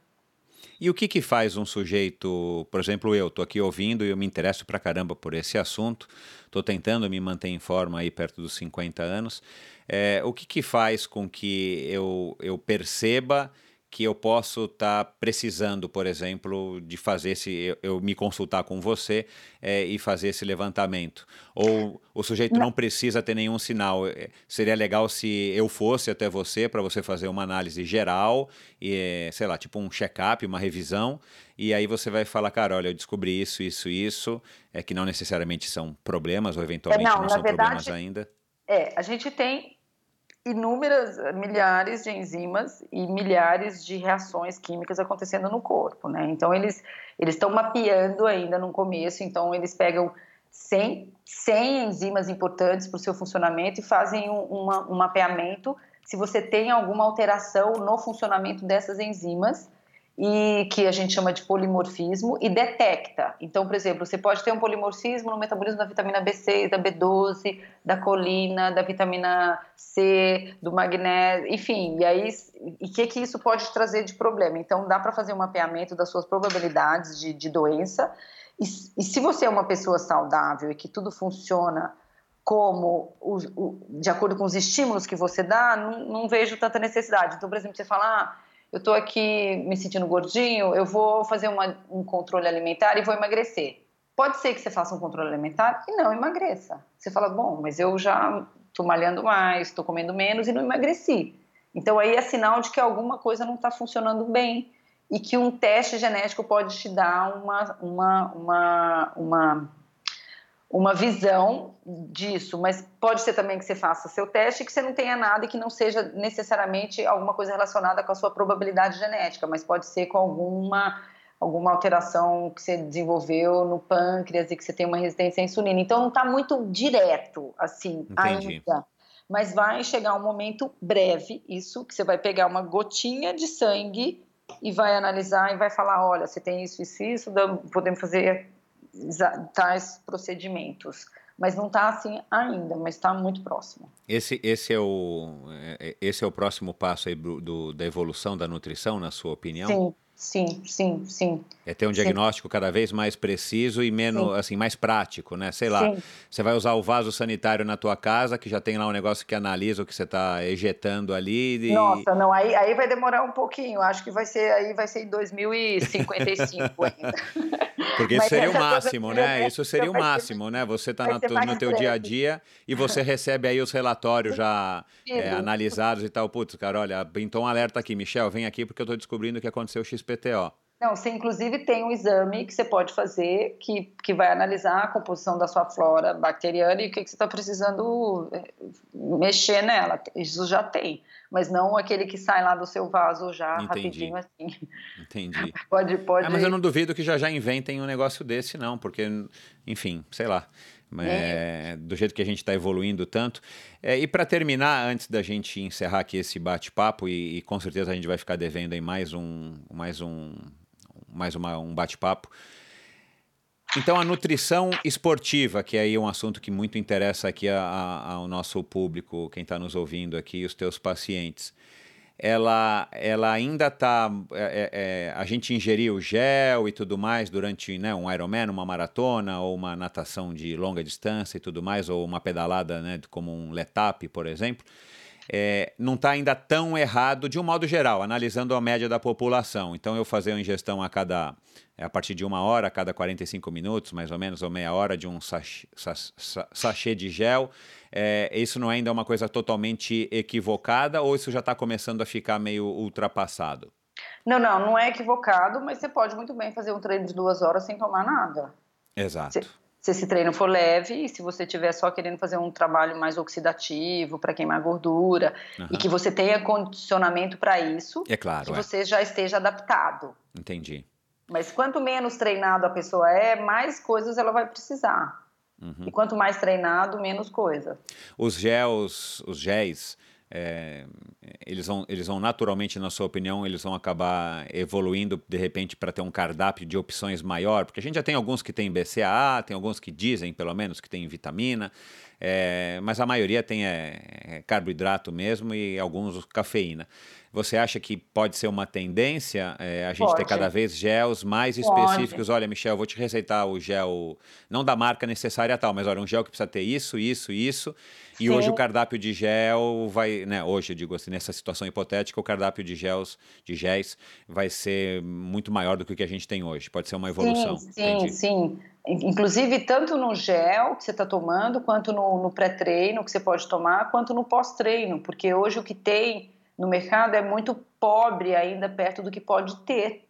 E o que, que faz um sujeito, por exemplo, eu estou aqui ouvindo e eu me interesso pra caramba por esse assunto, estou tentando me manter em forma aí perto dos 50 anos. É, o que, que faz com que eu, eu perceba que eu posso estar tá precisando, por exemplo, de fazer esse, eu, eu me consultar com você é, e fazer esse levantamento. Ou o sujeito não. não precisa ter nenhum sinal. É, seria legal se eu fosse até você para você fazer uma análise geral e, é, sei lá, tipo um check-up, uma revisão, e aí você vai falar, cara, olha, eu descobri isso, isso, isso, é que não necessariamente são problemas ou eventualmente é, não, não são verdade, problemas ainda. É, a gente tem inúmeras, milhares de enzimas e milhares de reações químicas acontecendo no corpo, né? Então eles eles estão mapeando ainda no começo, então eles pegam 100, 100 enzimas importantes para o seu funcionamento e fazem um, uma, um mapeamento se você tem alguma alteração no funcionamento dessas enzimas e que a gente chama de polimorfismo e detecta. Então, por exemplo, você pode ter um polimorfismo no metabolismo da vitamina B6, da B12, da colina, da vitamina C, do magnésio, enfim, e aí o que que isso pode trazer de problema? Então, dá para fazer um mapeamento das suas probabilidades de, de doença E, e se você é uma pessoa saudável e que tudo funciona como o, o, de acordo com os estímulos que você dá, não, não, vejo tanta necessidade. Então, por exemplo, você fala, ah, eu estou aqui me sentindo gordinho, eu vou fazer uma, um controle alimentar e vou emagrecer. Pode ser que você faça um controle alimentar e não emagreça. Você fala, bom, mas eu já estou malhando mais, estou comendo menos e não emagreci. Então aí é sinal de que alguma coisa não está funcionando bem e que um teste genético pode te dar uma, uma, uma, uma uma visão disso, mas pode ser também que você faça seu teste e que você não tenha nada e que não seja necessariamente alguma coisa relacionada com a sua probabilidade genética, mas pode ser com alguma alguma alteração que você desenvolveu no pâncreas e que você tem uma resistência à insulina. Então não está muito direto assim Entendi. ainda. Mas vai chegar um momento breve, isso, que você vai pegar uma gotinha de sangue e vai analisar e vai falar, olha, você tem isso, isso, isso, podemos fazer tais procedimentos. Mas não está assim ainda, mas está muito próximo. Esse, esse, é o, é, esse é o próximo passo aí do, do, da evolução da nutrição, na sua opinião? Sim, Sim, sim, sim. É ter um diagnóstico sim. cada vez mais preciso e menos, sim. assim, mais prático, né? Sei lá, sim. você vai usar o vaso sanitário na tua casa, que já tem lá um negócio que analisa o que você está ejetando ali. E... Nossa, não, aí, aí vai demorar um pouquinho. Acho que vai ser, aí vai ser em 2055 ainda. Porque isso seria o máximo, né? Isso seria o máximo, né? Você está no teu dia a dia e você recebe aí os relatórios já é, analisados e tal. Putz, cara, olha, pintou um alerta aqui. Michel, vem aqui porque eu estou descobrindo que aconteceu XP PTO. Não, você inclusive tem um exame que você pode fazer que, que vai analisar a composição da sua flora bacteriana e o que, que você está precisando eh, mexer nela. Isso já tem, mas não aquele que sai lá do seu vaso já Entendi. rapidinho assim. Entendi. pode, pode. É, mas eu não duvido que já já inventem um negócio desse, não, porque, enfim, sei lá. É, do jeito que a gente está evoluindo tanto. É, e para terminar, antes da gente encerrar aqui esse bate-papo, e, e, com certeza a gente vai ficar devendo aí mais um, mais um, mais uma, um bate-papo. Então, a nutrição esportiva, que é aí um assunto que muito interessa aqui a, a, ao nosso público, quem está nos ouvindo aqui, os teus pacientes ela, ela ainda está. É, é, é, a gente ingeriu gel e tudo mais durante né, um Ironman, uma maratona, ou uma natação de longa distância e tudo mais, ou uma pedalada né, como um letap, por exemplo. É, não está ainda tão errado de um modo geral, analisando a média da população. Então, eu fazer uma ingestão a cada é a partir de uma hora, a cada 45 minutos, mais ou menos, ou meia hora, de um sachê, sachê de gel. É, isso não é ainda uma coisa totalmente equivocada ou isso já está começando a ficar meio ultrapassado? Não, não, não é equivocado, mas você pode muito bem fazer um treino de duas horas sem tomar nada. Exato. Se, se esse treino for leve e se você estiver só querendo fazer um trabalho mais oxidativo para queimar gordura uhum. e que você tenha condicionamento para isso, é claro, que é. você já esteja adaptado. Entendi. Mas quanto menos treinado a pessoa é, mais coisas ela vai precisar. Uhum. E quanto mais treinado, menos coisa. Os gels, os géis, é, eles, vão, eles vão naturalmente, na sua opinião, eles vão acabar evoluindo de repente para ter um cardápio de opções maior, porque a gente já tem alguns que tem BCAA, tem alguns que dizem pelo menos que tem vitamina, é, mas a maioria tem é, é carboidrato mesmo e alguns cafeína. Você acha que pode ser uma tendência é, a gente pode. ter cada vez gels mais específicos? Pode. Olha, Michel, vou te receitar o gel, não da marca necessária tal, mas olha, um gel que precisa ter isso, isso, isso. E Sim. hoje o cardápio de gel vai, né, hoje eu digo assim, nessa situação hipotética, o cardápio de gels, de géis vai ser muito maior do que o que a gente tem hoje. Pode ser uma evolução. Sim, sim, Entendi. sim. Inclusive, tanto no gel que você está tomando, quanto no, no pré-treino que você pode tomar, quanto no pós-treino, porque hoje o que tem no mercado é muito pobre ainda perto do que pode ter.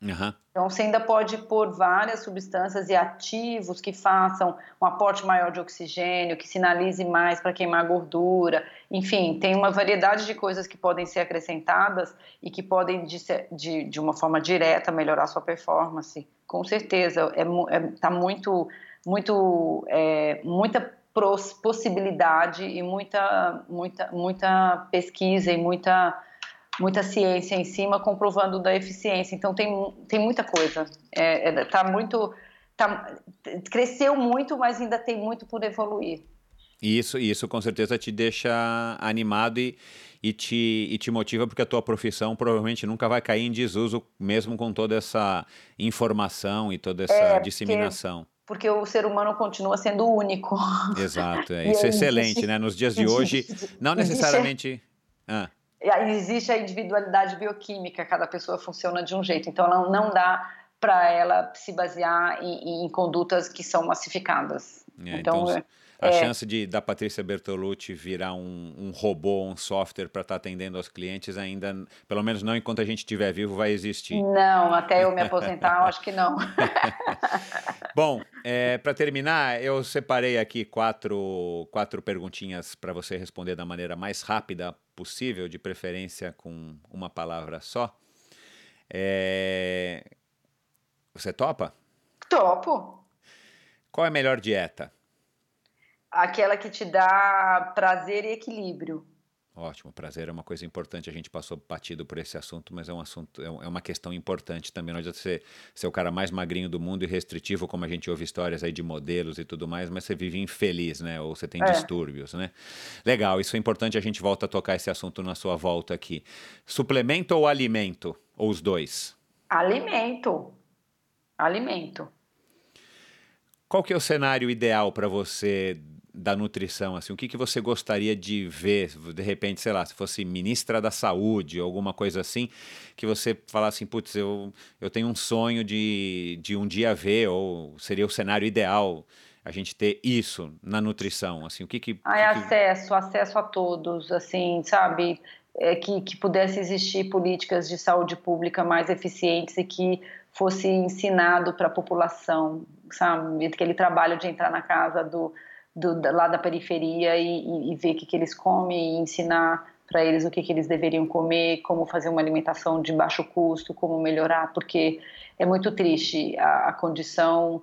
Uhum. Então, você ainda pode pôr várias substâncias e ativos que façam um aporte maior de oxigênio, que sinalize mais para queimar gordura. Enfim, tem uma variedade de coisas que podem ser acrescentadas e que podem, de, de, de uma forma direta, melhorar sua performance. Com certeza, está é, é, tá muito, muito, é, muita possibilidade e muita, muita, muita pesquisa e muita, muita ciência em cima comprovando da eficiência. Então tem, tem muita coisa. É, é, tá muito, tá, cresceu muito, mas ainda tem muito por evoluir. Isso, isso com certeza te deixa animado e, e, te, e te motiva, porque a tua profissão provavelmente nunca vai cair em desuso, mesmo com toda essa informação e toda essa é, disseminação. Porque, porque o ser humano continua sendo único. Exato, é, isso é excelente, né? Nos dias de hoje, não necessariamente. Ah. Existe a individualidade bioquímica, cada pessoa funciona de um jeito, então não, não dá para ela se basear em, em, condutas que são massificadas. É, então, então a é. chance de da Patrícia Bertolucci virar um, um robô, um software para estar tá atendendo aos clientes ainda, pelo menos não enquanto a gente estiver vivo, vai existir. Não, até eu me aposentar, eu acho que não. Bom, é, para terminar, eu separei aqui quatro, quatro perguntinhas para você responder da maneira mais rápida possível, de preferência com uma palavra só. É... Você topa? Topo. Qual é a melhor dieta? Aquela que te dá prazer e equilíbrio. Ótimo, prazer é uma coisa importante. A gente passou batido por esse assunto, mas é um assunto, é, é uma questão importante também. Não adianta você ser o cara mais magrinho do mundo e restritivo, como a gente ouve histórias aí de modelos e tudo mais, mas você vive infeliz, né? Ou você tem é. distúrbios, né? Legal, isso é importante. A gente volta a tocar esse assunto na sua volta aqui. Suplemento ou alimento? Ou os dois? Alimento. Alimento. Qual que é o cenário ideal para você da nutrição, assim, o que, que você gostaria de ver, de repente, sei lá, se fosse ministra da saúde ou alguma coisa assim, que você falasse assim, putz, eu, eu tenho um sonho de, de um dia ver, ou seria o cenário ideal a gente ter isso na nutrição, assim, o que que... Ai, que, acesso, acesso a todos, assim, sabe, é, que, que pudesse existir políticas de saúde pública mais eficientes e que fosse ensinado para a população, sabe, aquele trabalho de entrar na casa do do, lá da periferia e, e, ver o que, que eles comem e ensinar para eles o que, que eles deveriam comer, como fazer uma alimentação de baixo custo, como melhorar, porque é muito triste a, a condição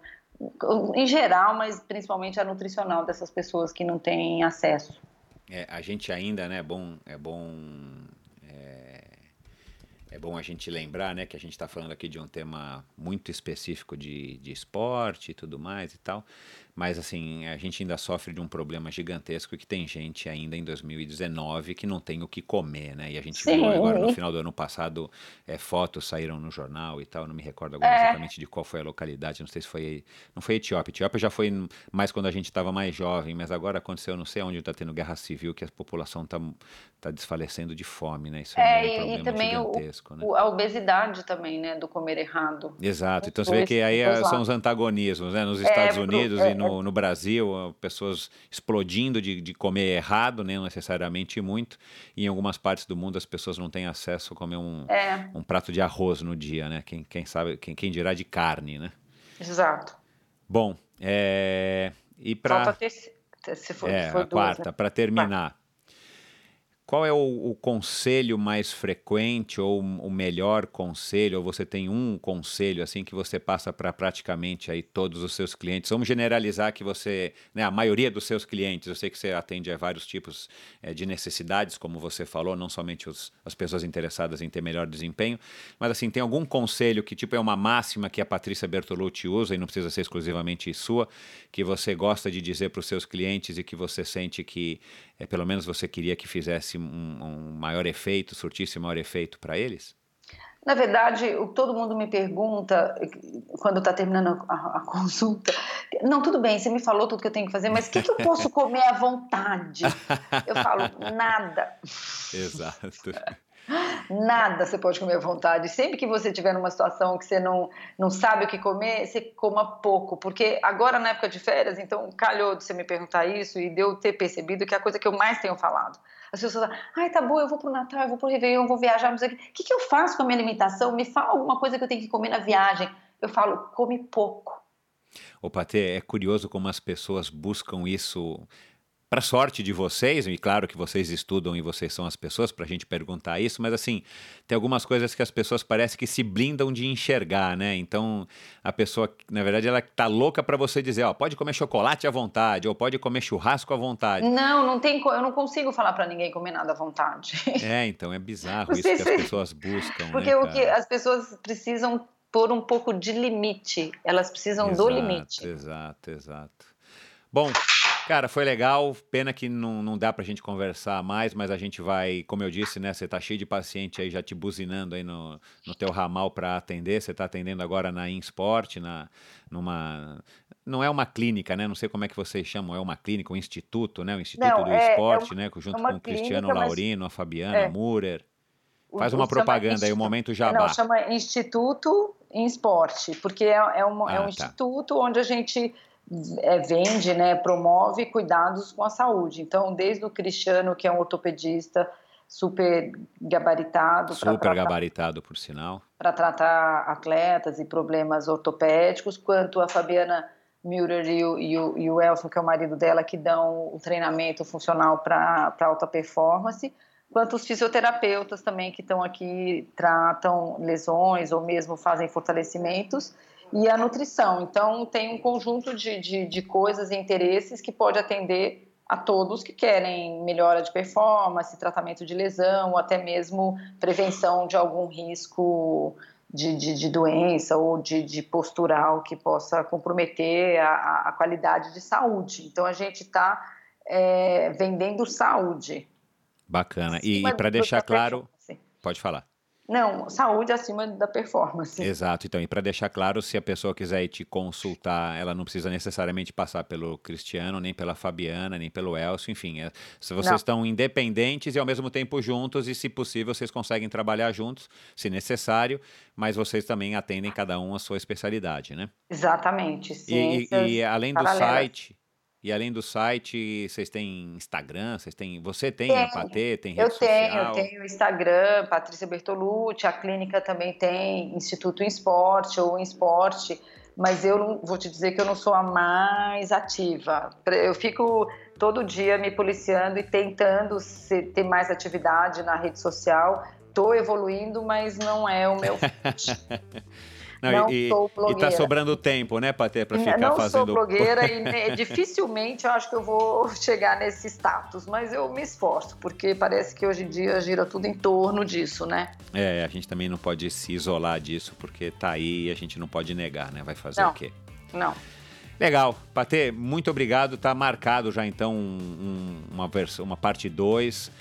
em geral, mas principalmente a nutricional dessas pessoas que não têm acesso. É, a gente ainda, né, é bom, é bom é, é bom a gente lembrar, né, que a gente está falando aqui de um tema muito específico de, de esporte e tudo mais e tal, mas assim, a gente ainda sofre de um problema gigantesco que tem gente ainda em 2019 que não tem o que comer, né? E a gente Sim. viu agora no final do ano passado é, fotos saíram no jornal e tal, não me recordo agora é. exatamente de qual foi a localidade, não sei se foi. Não foi Etiópia. Etiópia já foi mais quando a gente estava mais jovem, mas agora aconteceu, não sei onde está tendo guerra civil, que a população está tá desfalecendo de fome, né? Isso é, é um problema e também gigantesco, o, né? a obesidade também, né? Do comer errado. Exato. Então você vê que aí são os antagonismos, né? Nos é, Estados Unidos e no no, no Brasil, pessoas explodindo de, de comer errado, né, não necessariamente muito. E em algumas partes do mundo as pessoas não têm acesso a comer um, é. um prato de arroz no dia, né? Quem, quem sabe, quem, quem dirá de carne, né? Exato. Bom, é... e para... Falta ter, se for, é, se for a quarta, para terminar. Qual é o, o, conselho mais frequente ou o melhor conselho? Ou você tem um conselho assim que você passa para praticamente aí todos os seus clientes? Vamos generalizar que você, né, a maioria dos seus clientes, eu sei que você atende a vários tipos é, de necessidades, como você falou, não somente os, as pessoas interessadas em ter melhor desempenho, mas assim tem algum conselho que tipo é uma máxima que a Patrícia Bertolucci usa e não precisa ser exclusivamente sua, que você gosta de dizer para os seus clientes e que você sente que é, pelo menos você queria que fizesse um, um maior efeito, surtisse maior efeito para eles? Na verdade, o todo mundo me pergunta quando está terminando a, a, consulta, não, tudo bem, você me falou tudo que eu tenho que fazer, mas o que, que eu posso comer à vontade? Eu falo, nada. Exato. Nada você pode comer à vontade. Sempre que você estiver numa situação que você não, não sabe o que comer, você coma pouco. Porque agora, na época de férias, então calhou de você me perguntar isso e de eu ter percebido que é a coisa que eu mais tenho falado. As pessoas falam, ai, tá bom, eu vou pro Natal, eu vou pro Réveillon, eu vou viajar, não sei o que. O que, que eu faço com a minha alimentação? Me fala alguma coisa que eu tenho que comer na viagem. Eu falo, come pouco. Ô, Patê, é curioso como as pessoas buscam isso para sorte de vocês, e claro que vocês estudam e vocês são as pessoas para a gente perguntar isso, mas assim, tem algumas coisas que as pessoas parecem que se blindam de enxergar, né? Então, a pessoa, na verdade, ela tá louca para você dizer, ó, pode comer chocolate à vontade, ou pode comer churrasco à vontade. Não, não tem, eu não consigo falar para ninguém comer nada à vontade. É, então é bizarro isso que as pessoas buscam, Porque né, o que as pessoas precisam pôr um pouco de limite, elas precisam exato, do limite. Exato, exato. Bom, Cara, foi legal. Pena que não, não dá pra gente conversar mais, mas a gente vai, como eu disse, né? Você tá cheio de paciente aí já te buzinando aí no, no teu ramal para atender. Você tá atendendo agora na InSport, na, numa. Não é uma clínica, né? Não sei como é que vocês chamam, é uma clínica, um instituto, né? O Instituto Não, do é- é Esporte, uma- né? Junto é uma com o Cristiano clínica, Laurino, a Fabiana É. Murer. Faz uma propaganda aí, o momento jabá. Não, chama Instituto em Esporte, porque é, é uma- é Ah, um tá. instituto onde a gente é, vende, né, promove cuidados com a saúde. Então, desde o Cristiano, que é um ortopedista super gabaritado para Super tratar, gabaritado, por sinal. pra tratar atletas e problemas ortopédicos, quanto a Fabiana Müller e o, e o, e o Elson, que é o marido dela, que dão o treinamento funcional para alta performance, quanto os fisioterapeutas também que estão aqui, tratam lesões ou mesmo fazem fortalecimentos, e a nutrição. Então, tem um conjunto de, de, de coisas e interesses que pode atender a todos que querem melhora de performance, tratamento de lesão, ou até mesmo prevenção de algum risco de, de, de doença ou de, de postural que possa comprometer a, a qualidade de saúde. Então, a gente está é, vendendo saúde. Bacana. E, acima para deixar claro, performance. pode falar. Não, saúde acima da performance. Exato, então, e para deixar claro, se a pessoa quiser ir te consultar, ela não precisa necessariamente passar pelo Cristiano, nem pela Fabiana, nem pelo Elcio, enfim. é- se vocês Não. estão independentes e ao mesmo tempo juntos, e se possível, vocês conseguem trabalhar juntos, se necessário, mas vocês também atendem cada um a sua especialidade, né? Exatamente. E, Ciências e- e além do paralelas. site, e além do site, vocês têm Instagram, vocês têm. Você tem a Tenho. Patê, tem Eu rede tenho, social. eu tenho Instagram, Patrícia Bertolucci, a clínica também tem Instituto em Esporte ou em Esporte, mas eu não, vou te dizer que eu não sou a mais ativa. Eu fico todo dia me policiando e tentando ser- ter mais atividade na rede social. Estou evoluindo, mas não é o meu. Não, não e, sou e tá blogueira. sobrando tempo, né, Patê, para ficar não sou fazendo. blogueira e ne- dificilmente eu acho que eu vou chegar nesse status, mas eu me esforço, porque parece que hoje em dia gira tudo em torno disso, né? É, a gente também não pode se isolar disso, porque tá aí e a gente não pode negar, né? Vai fazer Não. o quê? Não. Legal. Patê, muito obrigado. Tá marcado já então um- um- uma, uma parte 2.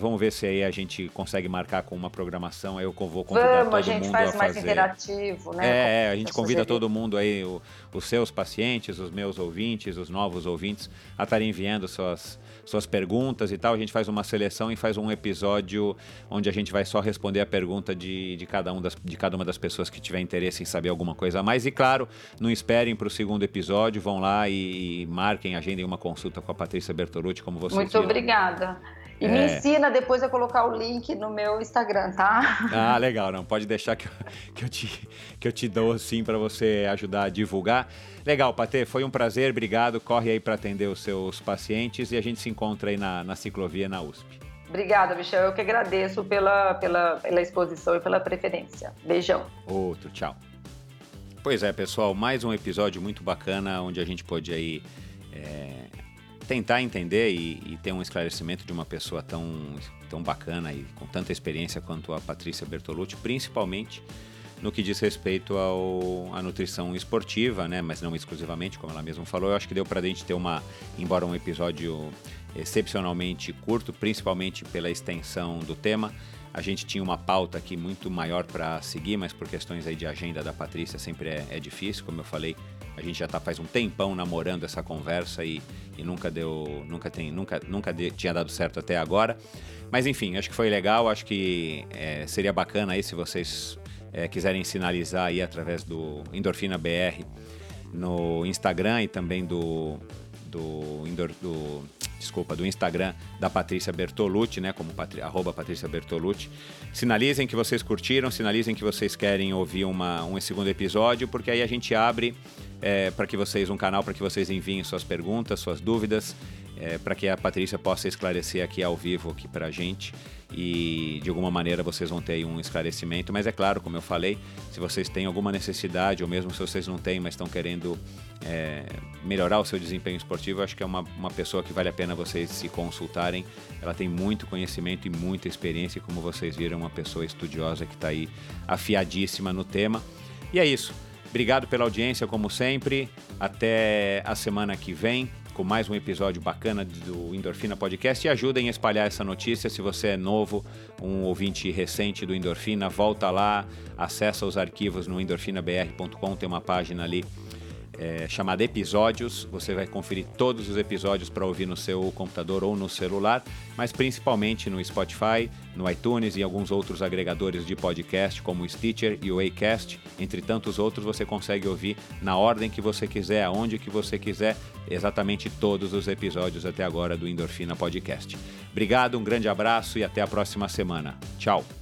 Vamos ver se aí a gente consegue marcar com uma programação. Aí eu vou convidar Vamos, todo a gente mundo faz a mais fazer. interativo, né? É, a gente convida todo mundo aí, o- os seus pacientes, os meus ouvintes, os novos ouvintes, a estarem enviando suas, suas perguntas e tal. A gente faz uma seleção e faz um episódio onde a gente vai só responder a pergunta de, de, cada, um das, de cada uma das pessoas que tiver interesse em saber alguma coisa a mais. E claro, não esperem para o segundo episódio, vão lá e, marquem, agendem uma consulta com a Patrícia Bertolucci, como vocês Muito viram. obrigada. E É. me ensina depois a colocar o link no meu Instagram, tá? Ah, legal, não pode deixar que eu, que eu te que eu te dou assim para você ajudar a divulgar. Legal, Patê, foi um prazer, obrigado. Corre aí para atender os seus pacientes e a gente se encontra aí na, na ciclovia na USP. Obrigada, Michel. Eu que agradeço pela, pela, pela exposição e pela preferência. Beijão. Outro, tchau. Pois é, pessoal, mais um episódio muito bacana onde a gente pôde aí é, tentar entender e, e, ter um esclarecimento de uma pessoa tão, tão bacana e com tanta experiência quanto a Patrícia Bertolucci, principalmente no que diz respeito ao, à nutrição esportiva, né? Mas não exclusivamente, como ela mesma falou. Eu acho que deu para a gente ter uma, embora um episódio excepcionalmente curto, principalmente pela extensão do tema. A gente tinha uma pauta aqui muito maior para seguir, mas por questões aí de agenda da Patrícia sempre é, é difícil, como eu falei. A gente já está faz um tempão namorando essa conversa e, e nunca deu, nunca tem, nunca, nunca de, tinha dado certo até agora. Mas enfim, acho que foi legal. Acho que é, seria bacana aí se vocês é, quiserem sinalizar aí através do Endorfina BR no Instagram e também do do, do desculpa, do Instagram da Patrícia Bertolucci, né, como patri, arroba Patrícia Bertolucci. Sinalizem que vocês curtiram, sinalizem que vocês querem ouvir uma, um segundo episódio, porque aí a gente abre é, para que vocês, um canal para que vocês enviem suas perguntas, suas dúvidas, é, para que a Patrícia possa esclarecer aqui ao vivo aqui para a gente e de alguma maneira vocês vão ter um esclarecimento. Mas é claro, como eu falei, se vocês têm alguma necessidade ou mesmo se vocês não têm, mas estão querendo é, melhorar o seu desempenho esportivo, acho que é uma, uma pessoa que vale a pena vocês se consultarem. Ela tem muito conhecimento e muita experiência, e como vocês viram, uma pessoa estudiosa que está aí afiadíssima no tema. E é isso. Obrigado pela audiência, como sempre. Até a semana que vem com mais um episódio bacana do Endorfina Podcast e ajudem a espalhar essa notícia. Se você é novo, um ouvinte recente do Endorfina, volta lá, acessa os arquivos no endorfinabr.com, tem uma página ali é, chamada Episódios. Você vai conferir todos os episódios para ouvir no seu computador ou no celular, mas principalmente no Spotify, no iTunes e alguns outros agregadores de podcast, como o Stitcher e o Acast. Entre tantos outros, você consegue ouvir na ordem que você quiser, aonde que você quiser, exatamente todos os episódios até agora do Endorfina Podcast. Obrigado, um grande abraço e até a próxima semana. Tchau!